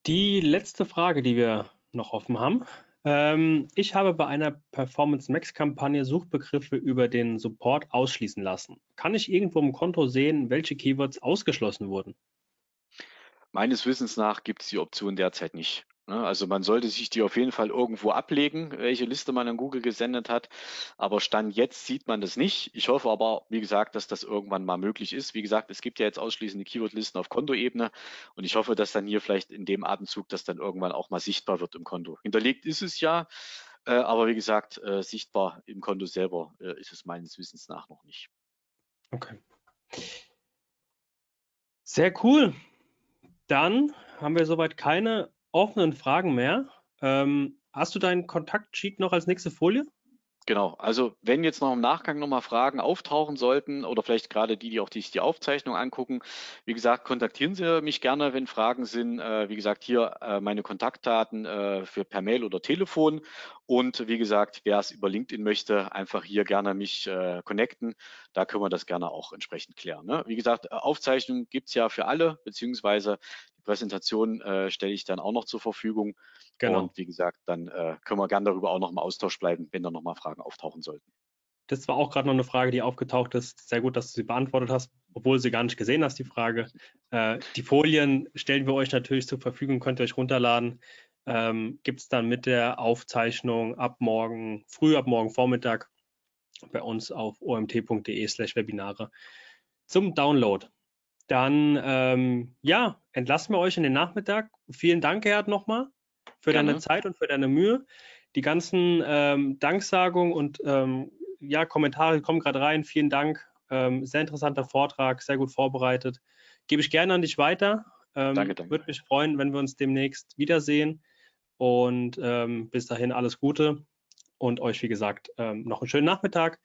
Die letzte Frage, die wir noch offen haben. Ähm, ich habe bei einer Performance Max Kampagne Suchbegriffe über den Support ausschließen lassen. Kann ich irgendwo im Konto sehen, welche Keywords ausgeschlossen wurden? Meines Wissens nach gibt es die Option derzeit nicht. Ne? Also man sollte sich die auf jeden Fall irgendwo ablegen, welche Liste man an Google gesendet hat. Aber Stand jetzt sieht man das nicht. Ich hoffe aber, wie gesagt, dass das irgendwann mal möglich ist. Wie gesagt, es gibt ja jetzt ausschließend die Keyword-Listen auf Kontoebene und ich hoffe, dass dann hier vielleicht in dem Atemzug das dann irgendwann auch mal sichtbar wird im Konto. Hinterlegt ist es ja, äh, aber wie gesagt, äh, sichtbar im Konto selber äh, ist es meines Wissens nach noch nicht. Okay. Sehr cool. Dann haben wir soweit keine offenen Fragen mehr. Ähm, hast du deinen Kontaktsheet noch als nächste Folie? Genau, also wenn jetzt noch im Nachgang nochmal Fragen auftauchen sollten oder vielleicht gerade die, die auch die, die Aufzeichnung angucken, wie gesagt, kontaktieren Sie mich gerne, wenn Fragen sind. Äh, wie gesagt, hier äh, meine Kontaktdaten äh, für per Mail oder Telefon. Und wie gesagt, wer es über LinkedIn möchte, einfach hier gerne mich äh, connecten. Da können wir das gerne auch entsprechend klären. Ne? Wie gesagt, Aufzeichnung gibt es ja für alle, beziehungsweise Präsentation äh, stelle ich dann auch noch zur Verfügung. Genau. Und wie gesagt, dann äh, können wir gerne darüber auch noch im Austausch bleiben, wenn da nochmal Fragen auftauchen sollten. Das war auch gerade noch eine Frage, die aufgetaucht ist. Sehr gut, dass du sie beantwortet hast, obwohl du sie gar nicht gesehen hast, die Frage. Äh, die Folien stellen wir euch natürlich zur Verfügung, könnt ihr euch runterladen. Ähm, Gibt es dann mit der Aufzeichnung ab morgen, früh ab morgen Vormittag bei uns auf omt.de slash Webinare zum Download. Dann, ähm, ja, entlassen wir euch in den Nachmittag. Vielen Dank, Gerhard, nochmal für Gerne. deine Zeit und für deine Mühe. Die ganzen ähm, Danksagungen und ähm, ja, Kommentare kommen gerade rein. Vielen Dank. Ähm, sehr interessanter Vortrag, sehr gut vorbereitet. Gebe ich gerne an dich weiter. Ähm, danke, danke. Würde mich freuen, wenn wir uns demnächst wiedersehen. Und ähm, bis dahin alles Gute und euch, wie gesagt, noch einen schönen Nachmittag.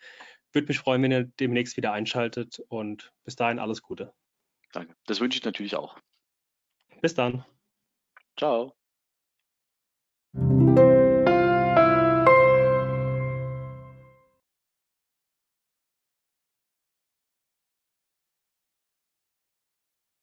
Würde mich freuen, wenn ihr demnächst wieder einschaltet und bis dahin alles Gute. Danke. Das wünsche ich natürlich auch. Bis dann. Ciao.